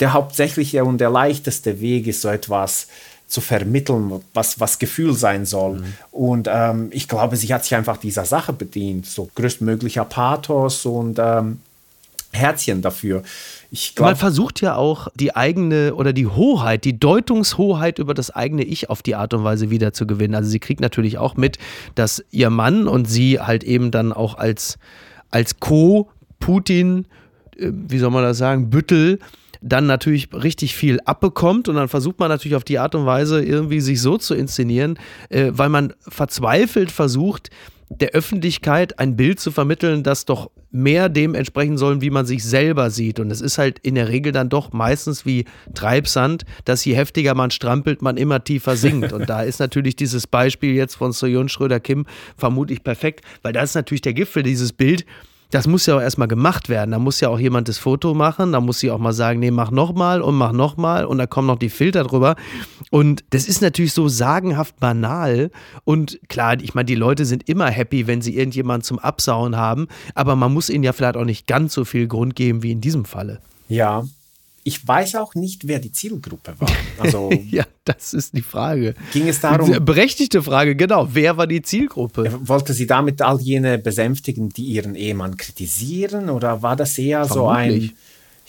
der hauptsächliche und der leichteste Weg ist, so etwas zu vermitteln, was, was Gefühl sein soll. Mhm. Und ähm, ich glaube, sie hat sich einfach dieser Sache bedient, so größtmöglicher Pathos und ähm, Herzchen dafür. Ich glaub, Man versucht ja auch die eigene oder die Hoheit, die Deutungshoheit über das eigene Ich auf die Art und Weise wieder zu gewinnen. Also sie kriegt natürlich auch mit, dass ihr Mann und sie halt eben dann auch als, als Co-Putin, äh, wie soll man das sagen, Büttel dann natürlich richtig viel abbekommt und dann versucht man natürlich auf die Art und Weise irgendwie sich so zu inszenieren, äh, weil man verzweifelt versucht, der Öffentlichkeit ein Bild zu vermitteln, das doch mehr dem entsprechen soll, wie man sich selber sieht. Und es ist halt in der Regel dann doch meistens wie Treibsand, dass je heftiger man strampelt, man immer tiefer sinkt. Und da ist natürlich dieses Beispiel jetzt von Soyon Schröder-Kim vermutlich perfekt, weil das ist natürlich der Gipfel, dieses Bild das muss ja auch erstmal gemacht werden. Da muss ja auch jemand das Foto machen, da muss sie auch mal sagen, nee, mach nochmal und mach nochmal und da kommen noch die Filter drüber. Und das ist natürlich so sagenhaft banal. Und klar, ich meine, die Leute sind immer happy, wenn sie irgendjemanden zum Absauen haben, aber man muss ihnen ja vielleicht auch nicht ganz so viel Grund geben wie in diesem Falle. Ja, ich weiß auch nicht, wer die Zielgruppe war. Also ja, das ist die Frage. Ging es darum? Berechtigte Frage, genau. Wer war die Zielgruppe? Wollte sie damit all jene besänftigen, die ihren Ehemann kritisieren? Oder war das eher Vermutlich. so ein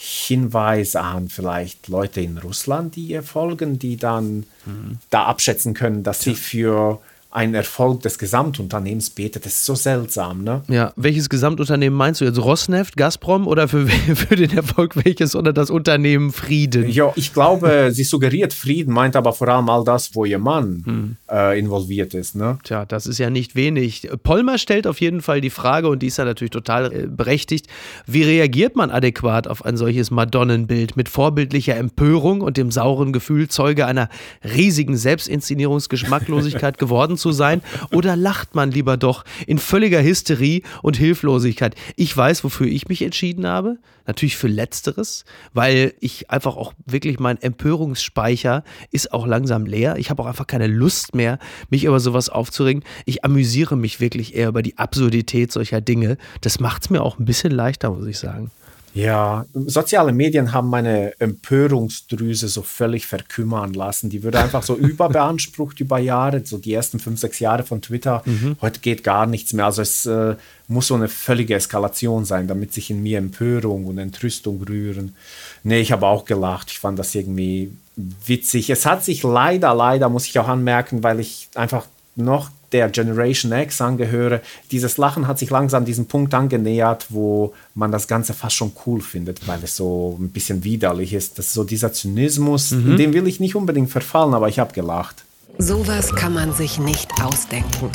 Hinweis an vielleicht Leute in Russland, die ihr folgen, die dann mhm. da abschätzen können, dass sie für ein Erfolg des Gesamtunternehmens betet. Das ist so seltsam, ne? Ja, welches Gesamtunternehmen meinst du jetzt? Rosneft, Gazprom oder für, für den Erfolg welches oder das Unternehmen Frieden? Ja, ich glaube, sie suggeriert Frieden, meint aber vor allem all das, wo ihr Mann hm. äh, involviert ist, ne? Tja, das ist ja nicht wenig. Polmer stellt auf jeden Fall die Frage, und die ist ja natürlich total äh, berechtigt, wie reagiert man adäquat auf ein solches Madonnenbild mit vorbildlicher Empörung und dem sauren Gefühl, Zeuge einer riesigen Selbstinszenierungsgeschmacklosigkeit geworden zu sein? Oder lacht man lieber doch in völliger Hysterie und Hilflosigkeit? Ich weiß, wofür ich mich entschieden habe. Natürlich für Letzteres, weil ich einfach auch wirklich mein Empörungsspeicher ist auch langsam leer. Ich habe auch einfach keine Lust mehr, mich über sowas aufzuregen. Ich amüsiere mich wirklich eher über die Absurdität solcher Dinge. Das macht es mir auch ein bisschen leichter, muss ich sagen. Ja, soziale Medien haben meine Empörungsdrüse so völlig verkümmern lassen. Die würde einfach so überbeansprucht über Jahre, so die ersten fünf, sechs Jahre von Twitter. Mhm. Heute geht gar nichts mehr. Also es äh, muss so eine völlige Eskalation sein, damit sich in mir Empörung und Entrüstung rühren. Nee, ich habe auch gelacht. Ich fand das irgendwie witzig. Es hat sich leider, leider, muss ich auch anmerken, weil ich einfach noch der Generation X angehöre, dieses Lachen hat sich langsam diesem Punkt angenähert, wo man das Ganze fast schon cool findet, weil es so ein bisschen widerlich ist. Das ist so dieser Zynismus, mhm. in dem will ich nicht unbedingt verfallen, aber ich habe gelacht. Sowas kann man sich nicht ausdenken.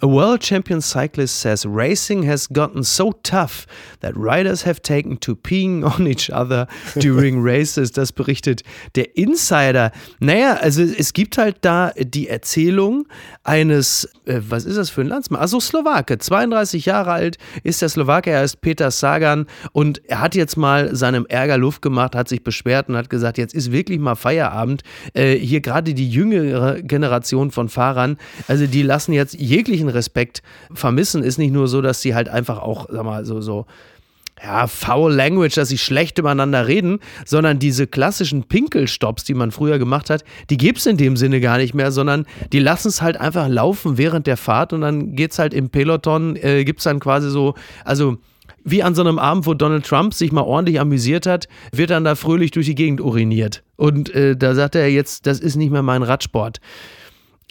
A world champion cyclist says racing has gotten so tough that riders have taken to peeing on each other during races. Das berichtet der Insider. Naja, also es gibt halt da die Erzählung eines, äh, was ist das für ein Landsmann? Also Slowake, 32 Jahre alt ist der Slowake, er ist Peter Sagan und er hat jetzt mal seinem Ärger Luft gemacht, hat sich beschwert und hat gesagt, jetzt ist wirklich mal Feierabend. Äh, hier gerade die jüngere Generation von Fahrern, also die lassen jetzt jeglichen Respekt vermissen, ist nicht nur so, dass sie halt einfach auch, sag mal, so, so, ja, foul Language, dass sie schlecht übereinander reden, sondern diese klassischen Pinkelstops, die man früher gemacht hat, die gibt es in dem Sinne gar nicht mehr, sondern die lassen es halt einfach laufen während der Fahrt und dann geht es halt im Peloton, äh, gibt es dann quasi so, also wie an so einem Abend, wo Donald Trump sich mal ordentlich amüsiert hat, wird dann da fröhlich durch die Gegend uriniert. Und äh, da sagt er jetzt, das ist nicht mehr mein Radsport.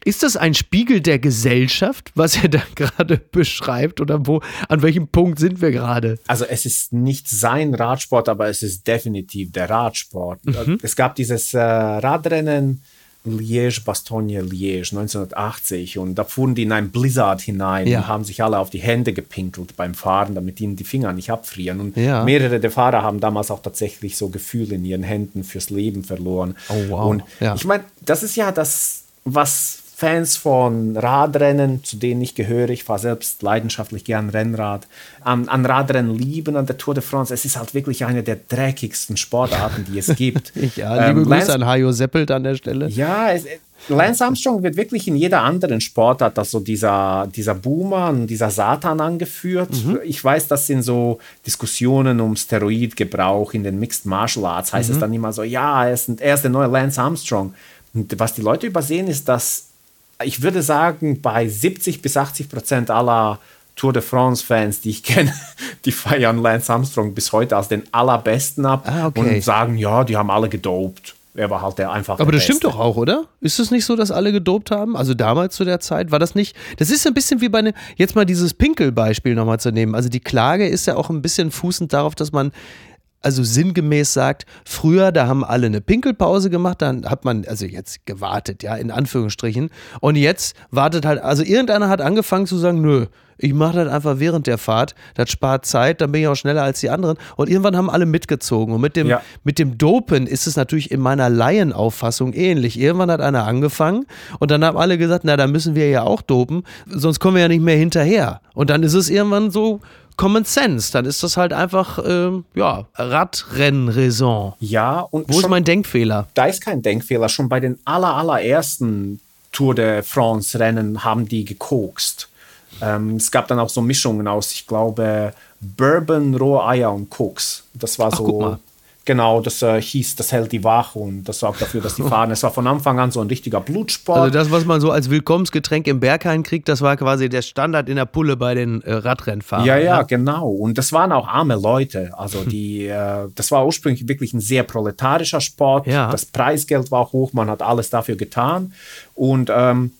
Ist das ein Spiegel der Gesellschaft, was er da gerade beschreibt oder wo, an welchem Punkt sind wir gerade? Also es ist nicht sein Radsport, aber es ist definitiv der Radsport. Mhm. Es gab dieses äh, Radrennen Liège-Bastogne-Liège 1980 und da fuhren die in ein Blizzard hinein ja. und haben sich alle auf die Hände gepinkelt beim Fahren, damit ihnen die Finger nicht abfrieren. Und ja. mehrere der Fahrer haben damals auch tatsächlich so Gefühle in ihren Händen fürs Leben verloren. Oh wow. Und ja. ich meine, das ist ja das, was Fans von Radrennen, zu denen ich gehöre, ich fahre selbst leidenschaftlich gern Rennrad, an, an, Radrennen lieben, an der Tour de France. Es ist halt wirklich eine der dreckigsten Sportarten, die es gibt. ja, liebe ähm, Grüße an Hajo Seppelt an der Stelle. Ja, es, Lance Armstrong wird wirklich in jeder anderen Sportart als so dieser, dieser Boomer und dieser Satan angeführt. Mhm. Ich weiß, das sind so Diskussionen um Steroidgebrauch in den Mixed Martial Arts. Heißt mhm. es dann immer so, ja, er ist, er ist der neue Lance Armstrong. Und was die Leute übersehen, ist, dass ich würde sagen, bei 70 bis 80 Prozent aller Tour de France-Fans, die ich kenne, die feiern Lance Armstrong bis heute als den allerbesten ab ah, okay. und sagen, ja, die haben alle gedopt. Er war halt der einfach. Aber das Beste. stimmt doch auch, oder? Ist es nicht so, dass alle gedopt haben? Also damals zu der Zeit war das nicht. Das ist ein bisschen wie bei ne, jetzt mal dieses Pinkel-Beispiel nochmal zu nehmen. Also die Klage ist ja auch ein bisschen fußend darauf, dass man also sinngemäß sagt, früher, da haben alle eine Pinkelpause gemacht, dann hat man, also jetzt gewartet, ja, in Anführungsstrichen. Und jetzt wartet halt, also irgendeiner hat angefangen zu sagen, nö, ich mache das einfach während der Fahrt, das spart Zeit, dann bin ich auch schneller als die anderen. Und irgendwann haben alle mitgezogen. Und mit dem, ja. mit dem Dopen ist es natürlich in meiner Laienauffassung ähnlich. Irgendwann hat einer angefangen und dann haben alle gesagt, na, da müssen wir ja auch dopen, sonst kommen wir ja nicht mehr hinterher. Und dann ist es irgendwann so Common Sense. Dann ist das halt einfach, ähm, ja, Radrennraison. Ja, und. Wo ist mein Denkfehler? Da ist kein Denkfehler. Schon bei den aller, allerersten Tour de France Rennen haben die gekokst. Ähm, es gab dann auch so Mischungen aus, ich glaube, Bourbon, rohe Eier und Koks. Das war Ach, so Genau, das äh, hieß, das hält die wach und das sorgt dafür, dass die fahren. Es war von Anfang an so ein richtiger Blutsport. Also das, was man so als Willkommensgetränk im Berghain kriegt, das war quasi der Standard in der Pulle bei den äh, Radrennfahrern. Ja, ja, ja, genau. Und das waren auch arme Leute. Also die, äh, das war ursprünglich wirklich ein sehr proletarischer Sport. Ja. Das Preisgeld war hoch, man hat alles dafür getan. Und ähm,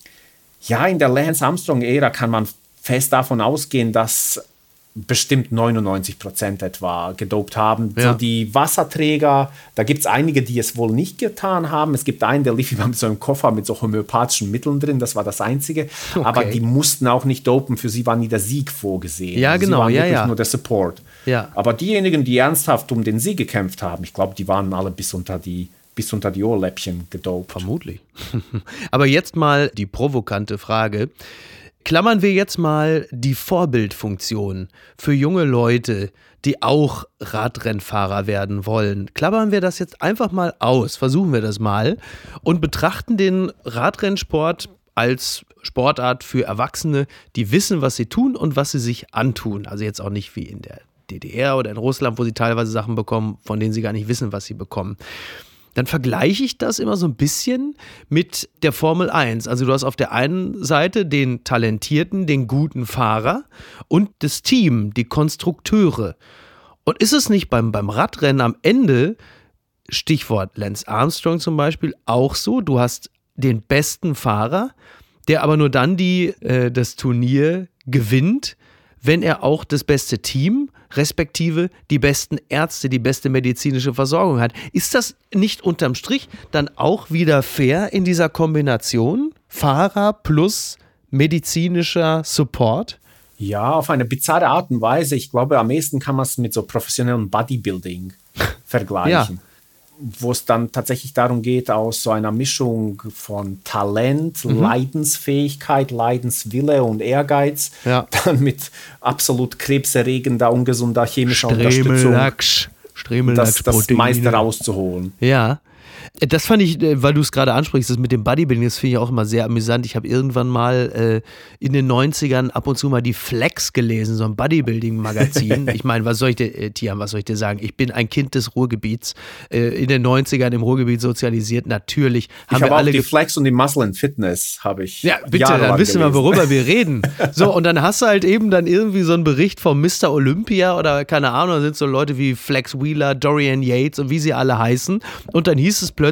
ja, in der Lance Armstrong-Ära kann man fest davon ausgehen, dass bestimmt 99 Prozent etwa gedopt haben. Ja. So die Wasserträger, da gibt es einige, die es wohl nicht getan haben. Es gibt einen, der lief immer mit so einem Koffer mit so homöopathischen Mitteln drin, das war das Einzige. Okay. Aber die mussten auch nicht dopen, für sie war nie der Sieg vorgesehen. Ja, genau. Sie waren ja, wirklich ja. nur der Support. Ja. Aber diejenigen, die ernsthaft um den Sieg gekämpft haben, ich glaube, die waren alle bis unter die bis unter die Ohrläppchen gedopt. Vermutlich. Aber jetzt mal die provokante Frage. Klammern wir jetzt mal die Vorbildfunktion für junge Leute, die auch Radrennfahrer werden wollen. Klammern wir das jetzt einfach mal aus, versuchen wir das mal und betrachten den Radrennsport als Sportart für Erwachsene, die wissen, was sie tun und was sie sich antun. Also jetzt auch nicht wie in der DDR oder in Russland, wo sie teilweise Sachen bekommen, von denen sie gar nicht wissen, was sie bekommen dann vergleiche ich das immer so ein bisschen mit der Formel 1. Also du hast auf der einen Seite den talentierten, den guten Fahrer und das Team, die Konstrukteure. Und ist es nicht beim, beim Radrennen am Ende, Stichwort Lance Armstrong zum Beispiel, auch so, du hast den besten Fahrer, der aber nur dann die, äh, das Turnier gewinnt, wenn er auch das beste Team respektive die besten Ärzte, die beste medizinische Versorgung hat. Ist das nicht unterm Strich dann auch wieder fair in dieser Kombination Fahrer plus medizinischer Support? Ja, auf eine bizarre Art und Weise. Ich glaube, am ehesten kann man es mit so professionellem Bodybuilding vergleichen. Ja wo es dann tatsächlich darum geht, aus so einer Mischung von Talent, mhm. Leidensfähigkeit, Leidenswille und Ehrgeiz, ja. dann mit absolut krebserregender, ungesunder chemischer Unterstützung, das, das meiste rauszuholen. Ja, das fand ich, äh, weil du es gerade ansprichst, das mit dem Bodybuilding, das finde ich auch immer sehr amüsant. Ich habe irgendwann mal äh, in den 90ern ab und zu mal die Flex gelesen, so ein Bodybuilding-Magazin. ich meine, was soll ich dir, äh, Tian, was soll ich dir sagen? Ich bin ein Kind des Ruhrgebiets, äh, in den 90ern im Ruhrgebiet sozialisiert. Natürlich haben ich wir alle. Auch die Flex und die Muscle and Fitness habe ich. Ja, bitte, dann wissen gelesen. wir, worüber wir reden. So, und dann hast du halt eben dann irgendwie so einen Bericht vom Mr. Olympia oder keine Ahnung, da sind so Leute wie Flex Wheeler, Dorian Yates und wie sie alle heißen. Und dann hieß es plötzlich,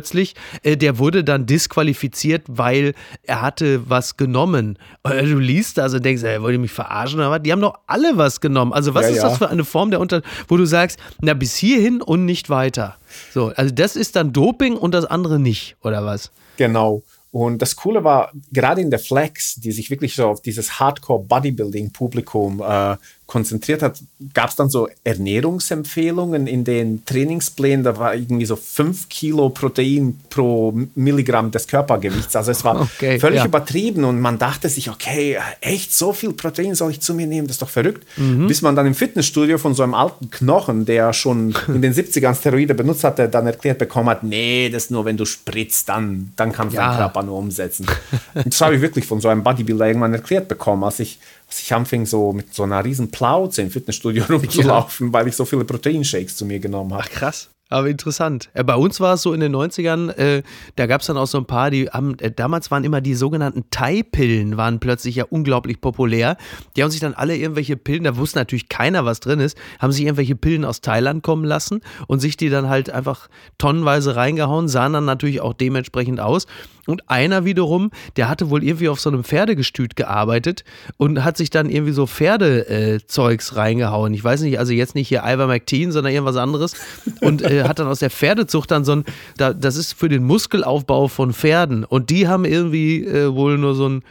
äh, der wurde dann disqualifiziert, weil er hatte was genommen. Oder du liest das und denkst, ey, wollt ihr mich verarschen oder was? Die haben doch alle was genommen. Also was ja, ist ja. das für eine Form der Unter... wo du sagst, na bis hierhin und nicht weiter. So, also das ist dann Doping und das andere nicht, oder was? Genau. Und das Coole war, gerade in der Flex, die sich wirklich so auf dieses Hardcore-Bodybuilding-Publikum äh, konzentriert hat, gab es dann so Ernährungsempfehlungen in den Trainingsplänen. Da war irgendwie so 5 Kilo Protein pro Milligramm des Körpergewichts. Also es war okay, völlig ja. übertrieben und man dachte sich, okay, echt so viel Protein soll ich zu mir nehmen? Das ist doch verrückt. Mhm. Bis man dann im Fitnessstudio von so einem alten Knochen, der schon in den 70ern Steroide benutzt hatte, dann erklärt bekommen hat, nee, das nur, wenn du spritzt, dann, dann kannst du ja. deinen Körper nur umsetzen. und das habe ich wirklich von so einem Bodybuilder irgendwann erklärt bekommen, als ich dass ich anfing, so mit so einer riesen Plauze im Fitnessstudio rumzulaufen, ja. weil ich so viele Proteinshakes zu mir genommen habe. Ach, krass. Aber interessant. Äh, bei uns war es so in den 90ern, äh, da gab es dann auch so ein paar, die haben, äh, damals waren immer die sogenannten Thai-Pillen, waren plötzlich ja unglaublich populär. Die haben sich dann alle irgendwelche Pillen, da wusste natürlich keiner, was drin ist, haben sich irgendwelche Pillen aus Thailand kommen lassen und sich die dann halt einfach tonnenweise reingehauen, sahen dann natürlich auch dementsprechend aus. Und einer wiederum, der hatte wohl irgendwie auf so einem Pferdegestüt gearbeitet und hat sich dann irgendwie so Pferdezeugs äh, reingehauen. Ich weiß nicht, also jetzt nicht hier Ivermectin, sondern irgendwas anderes. Und äh, hat dann aus der Pferdezucht dann so ein, da, das ist für den Muskelaufbau von Pferden. Und die haben irgendwie äh, wohl nur so ein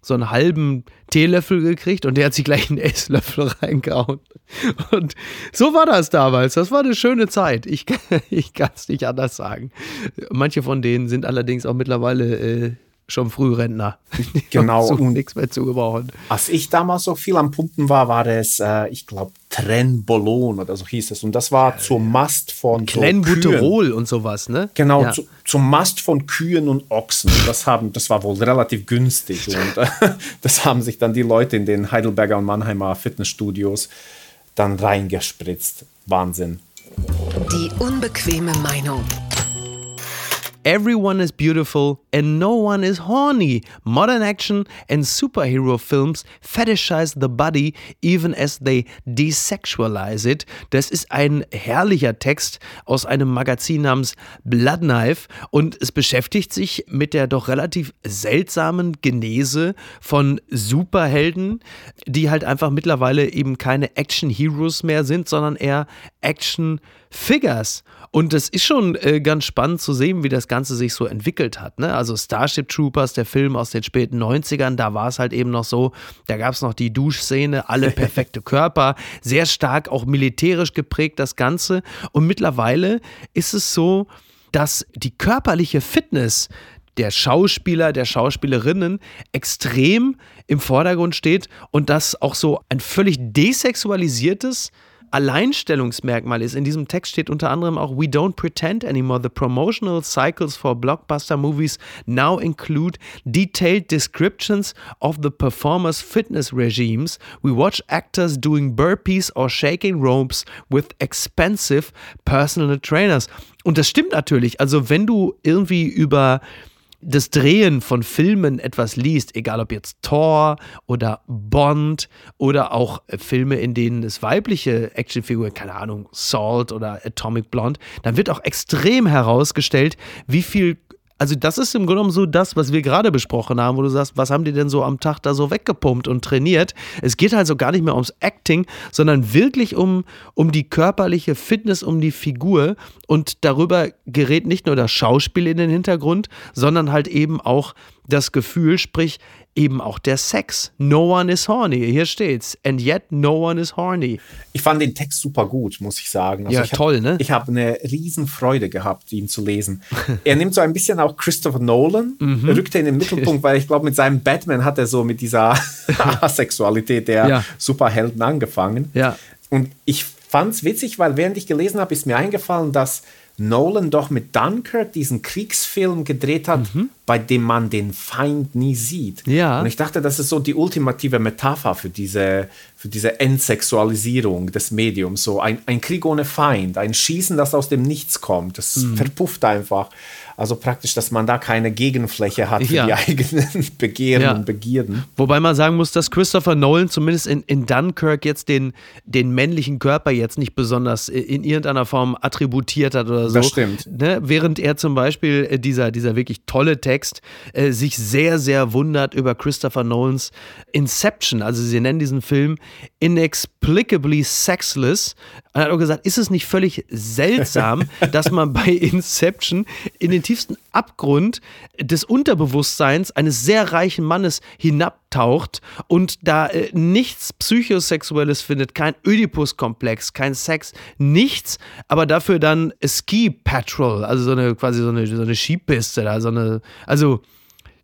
so einen halben Teelöffel gekriegt und der hat sich gleich einen Esslöffel reingehauen. Und so war das damals. Das war eine schöne Zeit. Ich, ich kann es nicht anders sagen. Manche von denen sind allerdings auch mittlerweile äh, schon Frührentner. Genau. und nichts mehr zu gebrauchen. Als ich damals so viel am Pumpen war, war das, äh, ich glaube, Trenbolon oder so hieß es. Und das war ja, zur Mast von Clenbuterol so und sowas, ne? Genau, ja. zu, zum Mast von Kühen und Ochsen. Das, haben, das war wohl relativ günstig. und äh, das haben sich dann die Leute in den Heidelberger und Mannheimer Fitnessstudios dann reingespritzt. Wahnsinn. Die unbequeme Meinung. Everyone is beautiful and no one is horny. Modern action and superhero films fetishize the body even as they desexualize it. Das ist ein herrlicher Text aus einem Magazin namens Blood Knife und es beschäftigt sich mit der doch relativ seltsamen Genese von Superhelden, die halt einfach mittlerweile eben keine Action Heroes mehr sind, sondern eher Action Figures. Und es ist schon äh, ganz spannend zu sehen, wie das Ganze sich so entwickelt hat. Ne? Also Starship Troopers, der Film aus den späten 90ern, da war es halt eben noch so, da gab es noch die Duschszene, alle perfekte Körper, sehr stark auch militärisch geprägt das Ganze. Und mittlerweile ist es so, dass die körperliche Fitness der Schauspieler, der Schauspielerinnen extrem im Vordergrund steht und dass auch so ein völlig desexualisiertes Alleinstellungsmerkmal ist. In diesem Text steht unter anderem auch We don't pretend anymore. The promotional cycles for blockbuster movies now include detailed descriptions of the performers' fitness regimes. We watch actors doing burpees or shaking ropes with expensive personal trainers. Und das stimmt natürlich. Also wenn du irgendwie über das Drehen von Filmen etwas liest, egal ob jetzt Thor oder Bond oder auch Filme, in denen es weibliche Actionfiguren, keine Ahnung, Salt oder Atomic Blonde, dann wird auch extrem herausgestellt, wie viel also das ist im Grunde genommen so das, was wir gerade besprochen haben, wo du sagst, was haben die denn so am Tag da so weggepumpt und trainiert? Es geht also gar nicht mehr ums Acting, sondern wirklich um, um die körperliche Fitness, um die Figur. Und darüber gerät nicht nur das Schauspiel in den Hintergrund, sondern halt eben auch das Gefühl, sprich eben auch der Sex. No one is horny. Hier steht's. And yet no one is horny. Ich fand den Text super gut, muss ich sagen. Also ja, ich toll, hab, ne? Ich habe eine Freude gehabt, ihn zu lesen. er nimmt so ein bisschen auch Christopher Nolan, mhm. rückt er in den Mittelpunkt, weil ich glaube, mit seinem Batman hat er so mit dieser Asexualität der ja. Superhelden angefangen. Ja. Und ich fand es witzig, weil während ich gelesen habe, ist mir eingefallen, dass Nolan doch mit Dunkirk diesen Kriegsfilm gedreht hat, mhm. bei dem man den Feind nie sieht. Ja. Und ich dachte, das ist so die ultimative Metapher für diese, für diese Entsexualisierung des Mediums. So ein, ein Krieg ohne Feind, ein Schießen, das aus dem Nichts kommt. Das mhm. verpufft einfach. Also praktisch, dass man da keine Gegenfläche hat für ja. die eigenen Begehren ja. und Begierden. Wobei man sagen muss, dass Christopher Nolan zumindest in, in Dunkirk jetzt den, den männlichen Körper jetzt nicht besonders in irgendeiner Form attributiert hat oder so. Das stimmt. Ne? Während er zum Beispiel äh, dieser, dieser wirklich tolle Text äh, sich sehr, sehr wundert über Christopher Nolans Inception. Also sie nennen diesen Film Inexplicably Sexless. Und er hat auch gesagt, ist es nicht völlig seltsam, dass man bei Inception in den tiefsten Abgrund des Unterbewusstseins eines sehr reichen Mannes hinabtaucht und da äh, nichts Psychosexuelles findet, kein Oedipus-Komplex, kein Sex, nichts, aber dafür dann Ski Patrol, also so eine quasi so eine, so eine Skipiste, da, so eine, also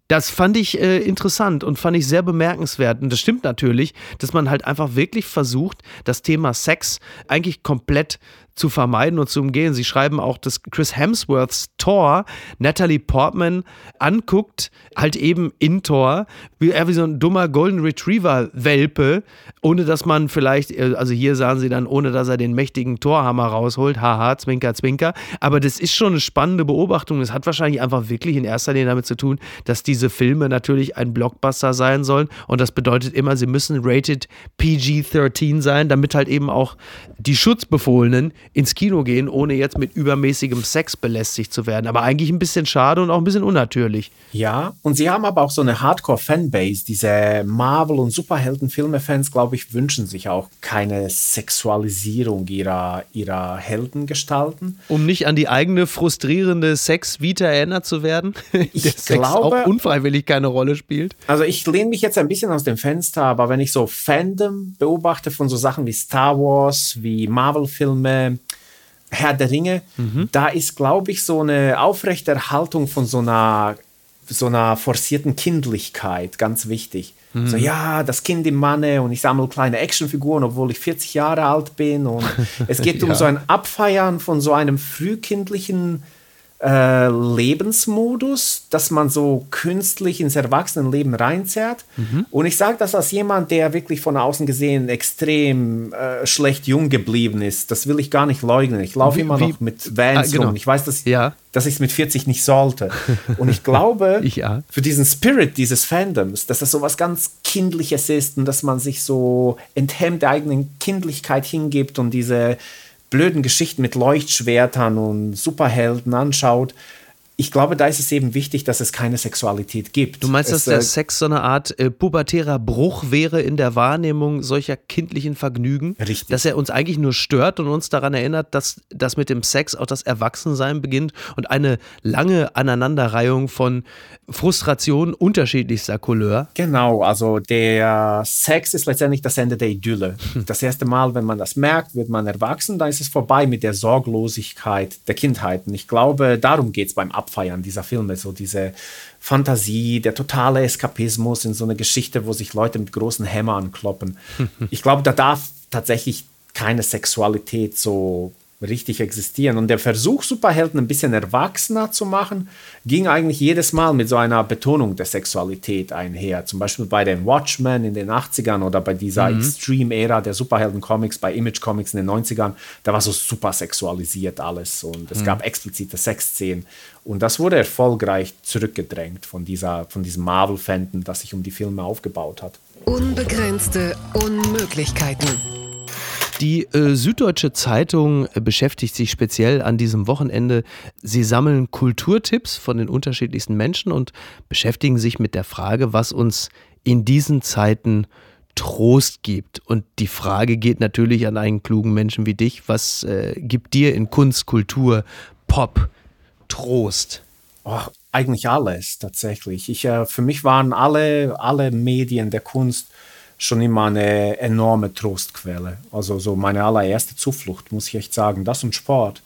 das fand ich äh, interessant und fand ich sehr bemerkenswert. Und das stimmt natürlich, dass man halt einfach wirklich versucht, das Thema Sex eigentlich komplett zu vermeiden und zu umgehen. Sie schreiben auch, dass Chris Hemsworths Thor Natalie Portman anguckt, halt eben in Thor, wie er wie so ein dummer Golden Retriever-Welpe, ohne dass man vielleicht, äh, also hier sahen sie dann, ohne dass er den mächtigen Torhammer rausholt, haha, zwinker, zwinker. Aber das ist schon eine spannende Beobachtung. Das hat wahrscheinlich einfach wirklich in erster Linie damit zu tun, dass diese Filme natürlich ein Blockbuster sein sollen. Und das bedeutet immer, sie müssen rated PG-13 sein, damit halt eben auch die Schutzbefohlenen ins Kino gehen, ohne jetzt mit übermäßigem Sex belästigt zu werden. Aber eigentlich ein bisschen schade und auch ein bisschen unnatürlich. Ja, und sie haben aber auch so eine Hardcore-Fanbase. Diese Marvel- und Superheldenfilme-Fans, glaube ich, wünschen sich auch keine Sexualisierung ihrer, ihrer Heldengestalten. Um nicht an die eigene frustrierende Sex-Vita erinnert zu werden, ich der Sex glaube, auch unfreiwillig keine Rolle spielt. Also ich lehne mich jetzt ein bisschen aus dem Fenster, aber wenn ich so Fandom beobachte von so Sachen wie Star Wars, wie Marvel-Filme, Herr der Ringe, mhm. da ist, glaube ich, so eine Aufrechterhaltung von so einer, so einer forcierten Kindlichkeit ganz wichtig. Mhm. So, ja, das Kind im Manne und ich sammle kleine Actionfiguren, obwohl ich 40 Jahre alt bin. Und es geht ja. um so ein Abfeiern von so einem frühkindlichen äh, Lebensmodus, dass man so künstlich ins Erwachsenenleben reinzerrt. Mhm. Und ich sage das als jemand, der wirklich von außen gesehen extrem äh, schlecht jung geblieben ist. Das will ich gar nicht leugnen. Ich laufe immer noch mit Vans ah, genau. rum. Ich weiß, dass, ja. dass ich es mit 40 nicht sollte. Und ich glaube, ja. für diesen Spirit dieses Fandoms, dass das so was ganz Kindliches ist und dass man sich so enthemmt der eigenen Kindlichkeit hingibt und diese blöden Geschichten mit Leuchtschwertern und Superhelden anschaut, ich glaube, da ist es eben wichtig, dass es keine Sexualität gibt. Du meinst, es, dass der äh, Sex so eine Art äh, pubertärer Bruch wäre in der Wahrnehmung solcher kindlichen Vergnügen? Richtig. Dass er uns eigentlich nur stört und uns daran erinnert, dass, dass mit dem Sex auch das Erwachsensein beginnt und eine lange Aneinanderreihung von Frustrationen unterschiedlichster Couleur. Genau, also der Sex ist letztendlich das Ende der Idylle. Hm. Das erste Mal, wenn man das merkt, wird man erwachsen, dann ist es vorbei mit der Sorglosigkeit der Kindheit. Und ich glaube, darum geht es beim Abschluss Abfeiern dieser Filme, so diese Fantasie, der totale Eskapismus in so eine Geschichte, wo sich Leute mit großen Hämmern kloppen. ich glaube, da darf tatsächlich keine Sexualität so richtig existieren. Und der Versuch, Superhelden ein bisschen erwachsener zu machen, ging eigentlich jedes Mal mit so einer Betonung der Sexualität einher. Zum Beispiel bei den Watchmen in den 80ern oder bei dieser mhm. Extreme-Ära der Superhelden-Comics, bei Image-Comics in den 90ern. Da war so super sexualisiert alles und es mhm. gab explizite Sexszenen. Und das wurde erfolgreich zurückgedrängt von, dieser, von diesem Marvel-Fandom, das sich um die Filme aufgebaut hat. Unbegrenzte Unmöglichkeiten. Die äh, Süddeutsche Zeitung äh, beschäftigt sich speziell an diesem Wochenende. Sie sammeln Kulturtipps von den unterschiedlichsten Menschen und beschäftigen sich mit der Frage, was uns in diesen Zeiten Trost gibt. Und die Frage geht natürlich an einen klugen Menschen wie dich. Was äh, gibt dir in Kunst, Kultur, Pop Trost? Oh, eigentlich alles tatsächlich. Ich, äh, für mich waren alle, alle Medien der Kunst schon immer eine enorme Trostquelle. Also so meine allererste Zuflucht, muss ich echt sagen, das und Sport.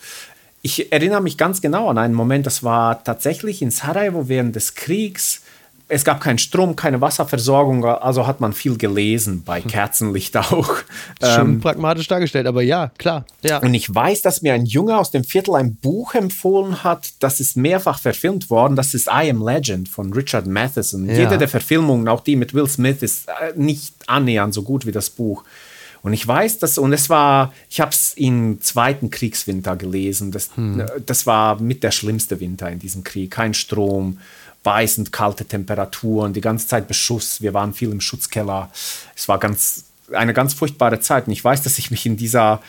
Ich erinnere mich ganz genau an einen Moment, das war tatsächlich in Sarajevo während des Kriegs es gab keinen Strom, keine Wasserversorgung, also hat man viel gelesen, bei hm. Kerzenlicht auch. Schon ähm, pragmatisch dargestellt, aber ja, klar. Ja. Und ich weiß, dass mir ein Junge aus dem Viertel ein Buch empfohlen hat, das ist mehrfach verfilmt worden, das ist I Am Legend von Richard Matheson. Ja. Jede der Verfilmungen, auch die mit Will Smith, ist äh, nicht annähernd so gut wie das Buch. Und ich weiß, dass, und es war, ich habe es im zweiten Kriegswinter gelesen. Das, hm. das war mit der schlimmste Winter in diesem Krieg. Kein Strom, beißend kalte Temperaturen, die ganze Zeit Beschuss. Wir waren viel im Schutzkeller. Es war ganz, eine ganz furchtbare Zeit. Und ich weiß, dass ich mich in dieser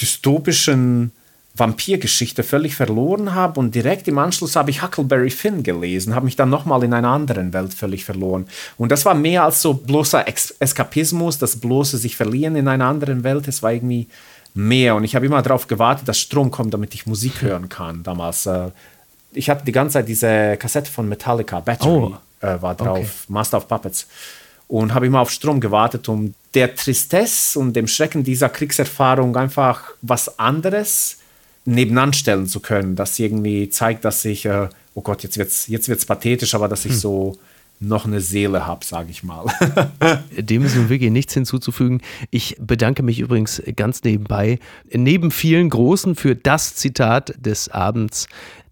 dystopischen Vampirgeschichte völlig verloren habe und direkt im Anschluss habe ich Huckleberry Finn gelesen, habe mich dann nochmal in einer anderen Welt völlig verloren. Und das war mehr als so bloßer Ex Eskapismus, das bloße sich verlieren in einer anderen Welt. Es war irgendwie mehr und ich habe immer darauf gewartet, dass Strom kommt, damit ich Musik hören kann. Damals äh, ich hatte die ganze Zeit diese Kassette von Metallica, Battery, oh. äh, war drauf, okay. Master of Puppets. Und habe immer auf Strom gewartet, um der Tristesse und dem Schrecken dieser Kriegserfahrung einfach was anderes nebenanstellen zu können, das irgendwie zeigt, dass ich, äh, oh Gott, jetzt wird es jetzt wird's pathetisch, aber dass ich hm. so noch eine Seele habe, sage ich mal. Dem ist nun wirklich nichts hinzuzufügen. Ich bedanke mich übrigens ganz nebenbei, neben vielen Großen, für das Zitat des Abends.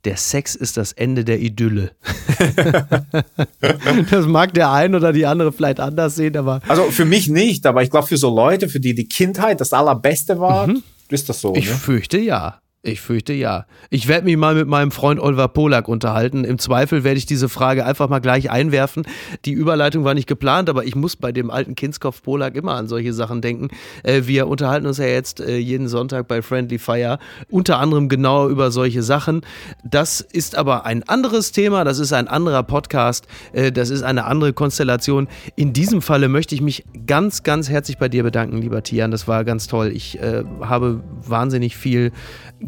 Der Sex ist das Ende der Idylle. das mag der ein oder die andere vielleicht anders sehen, aber. Also für mich nicht, aber ich glaube für so Leute, für die die Kindheit das Allerbeste war, mhm. ist das so. Ich ne? fürchte ja. Ich fürchte ja. Ich werde mich mal mit meinem Freund Oliver Polak unterhalten. Im Zweifel werde ich diese Frage einfach mal gleich einwerfen. Die Überleitung war nicht geplant, aber ich muss bei dem alten Kindskopf Polak immer an solche Sachen denken. Äh, wir unterhalten uns ja jetzt äh, jeden Sonntag bei Friendly Fire unter anderem genau über solche Sachen. Das ist aber ein anderes Thema, das ist ein anderer Podcast, äh, das ist eine andere Konstellation. In diesem Falle möchte ich mich ganz, ganz herzlich bei dir bedanken, lieber Tian. Das war ganz toll. Ich habe wahnsinnig viel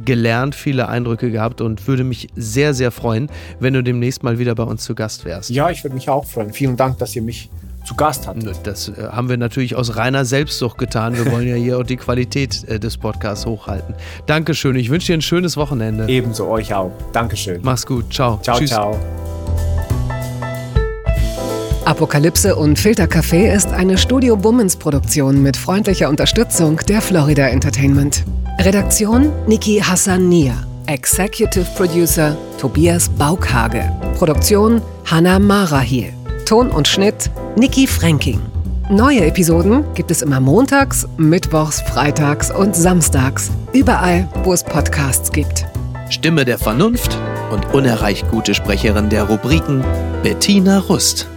gelernt, viele Eindrücke gehabt und würde mich sehr, sehr freuen, wenn du demnächst mal wieder bei uns zu Gast wärst. Ja, ich würde mich auch freuen. Vielen Dank, dass ihr mich zu Gast hattet. Das äh, haben wir natürlich aus reiner Selbstsucht getan. Wir wollen ja hier auch die Qualität äh, des Podcasts hochhalten. Dankeschön. Ich wünsche dir ein schönes Wochenende. Ebenso euch auch. Dankeschön. Mach's gut. Ciao. Ciao, Tschüss. ciao. Apokalypse und Filtercafé ist eine Studio Bummens Produktion mit freundlicher Unterstützung der Florida Entertainment. Redaktion Niki Hassania. Executive Producer Tobias Baukhage. Produktion Hanna Marahiel. Ton und Schnitt Niki Fränking. Neue Episoden gibt es immer montags, mittwochs, freitags und samstags. Überall, wo es Podcasts gibt. Stimme der Vernunft und unerreicht gute Sprecherin der Rubriken Bettina Rust.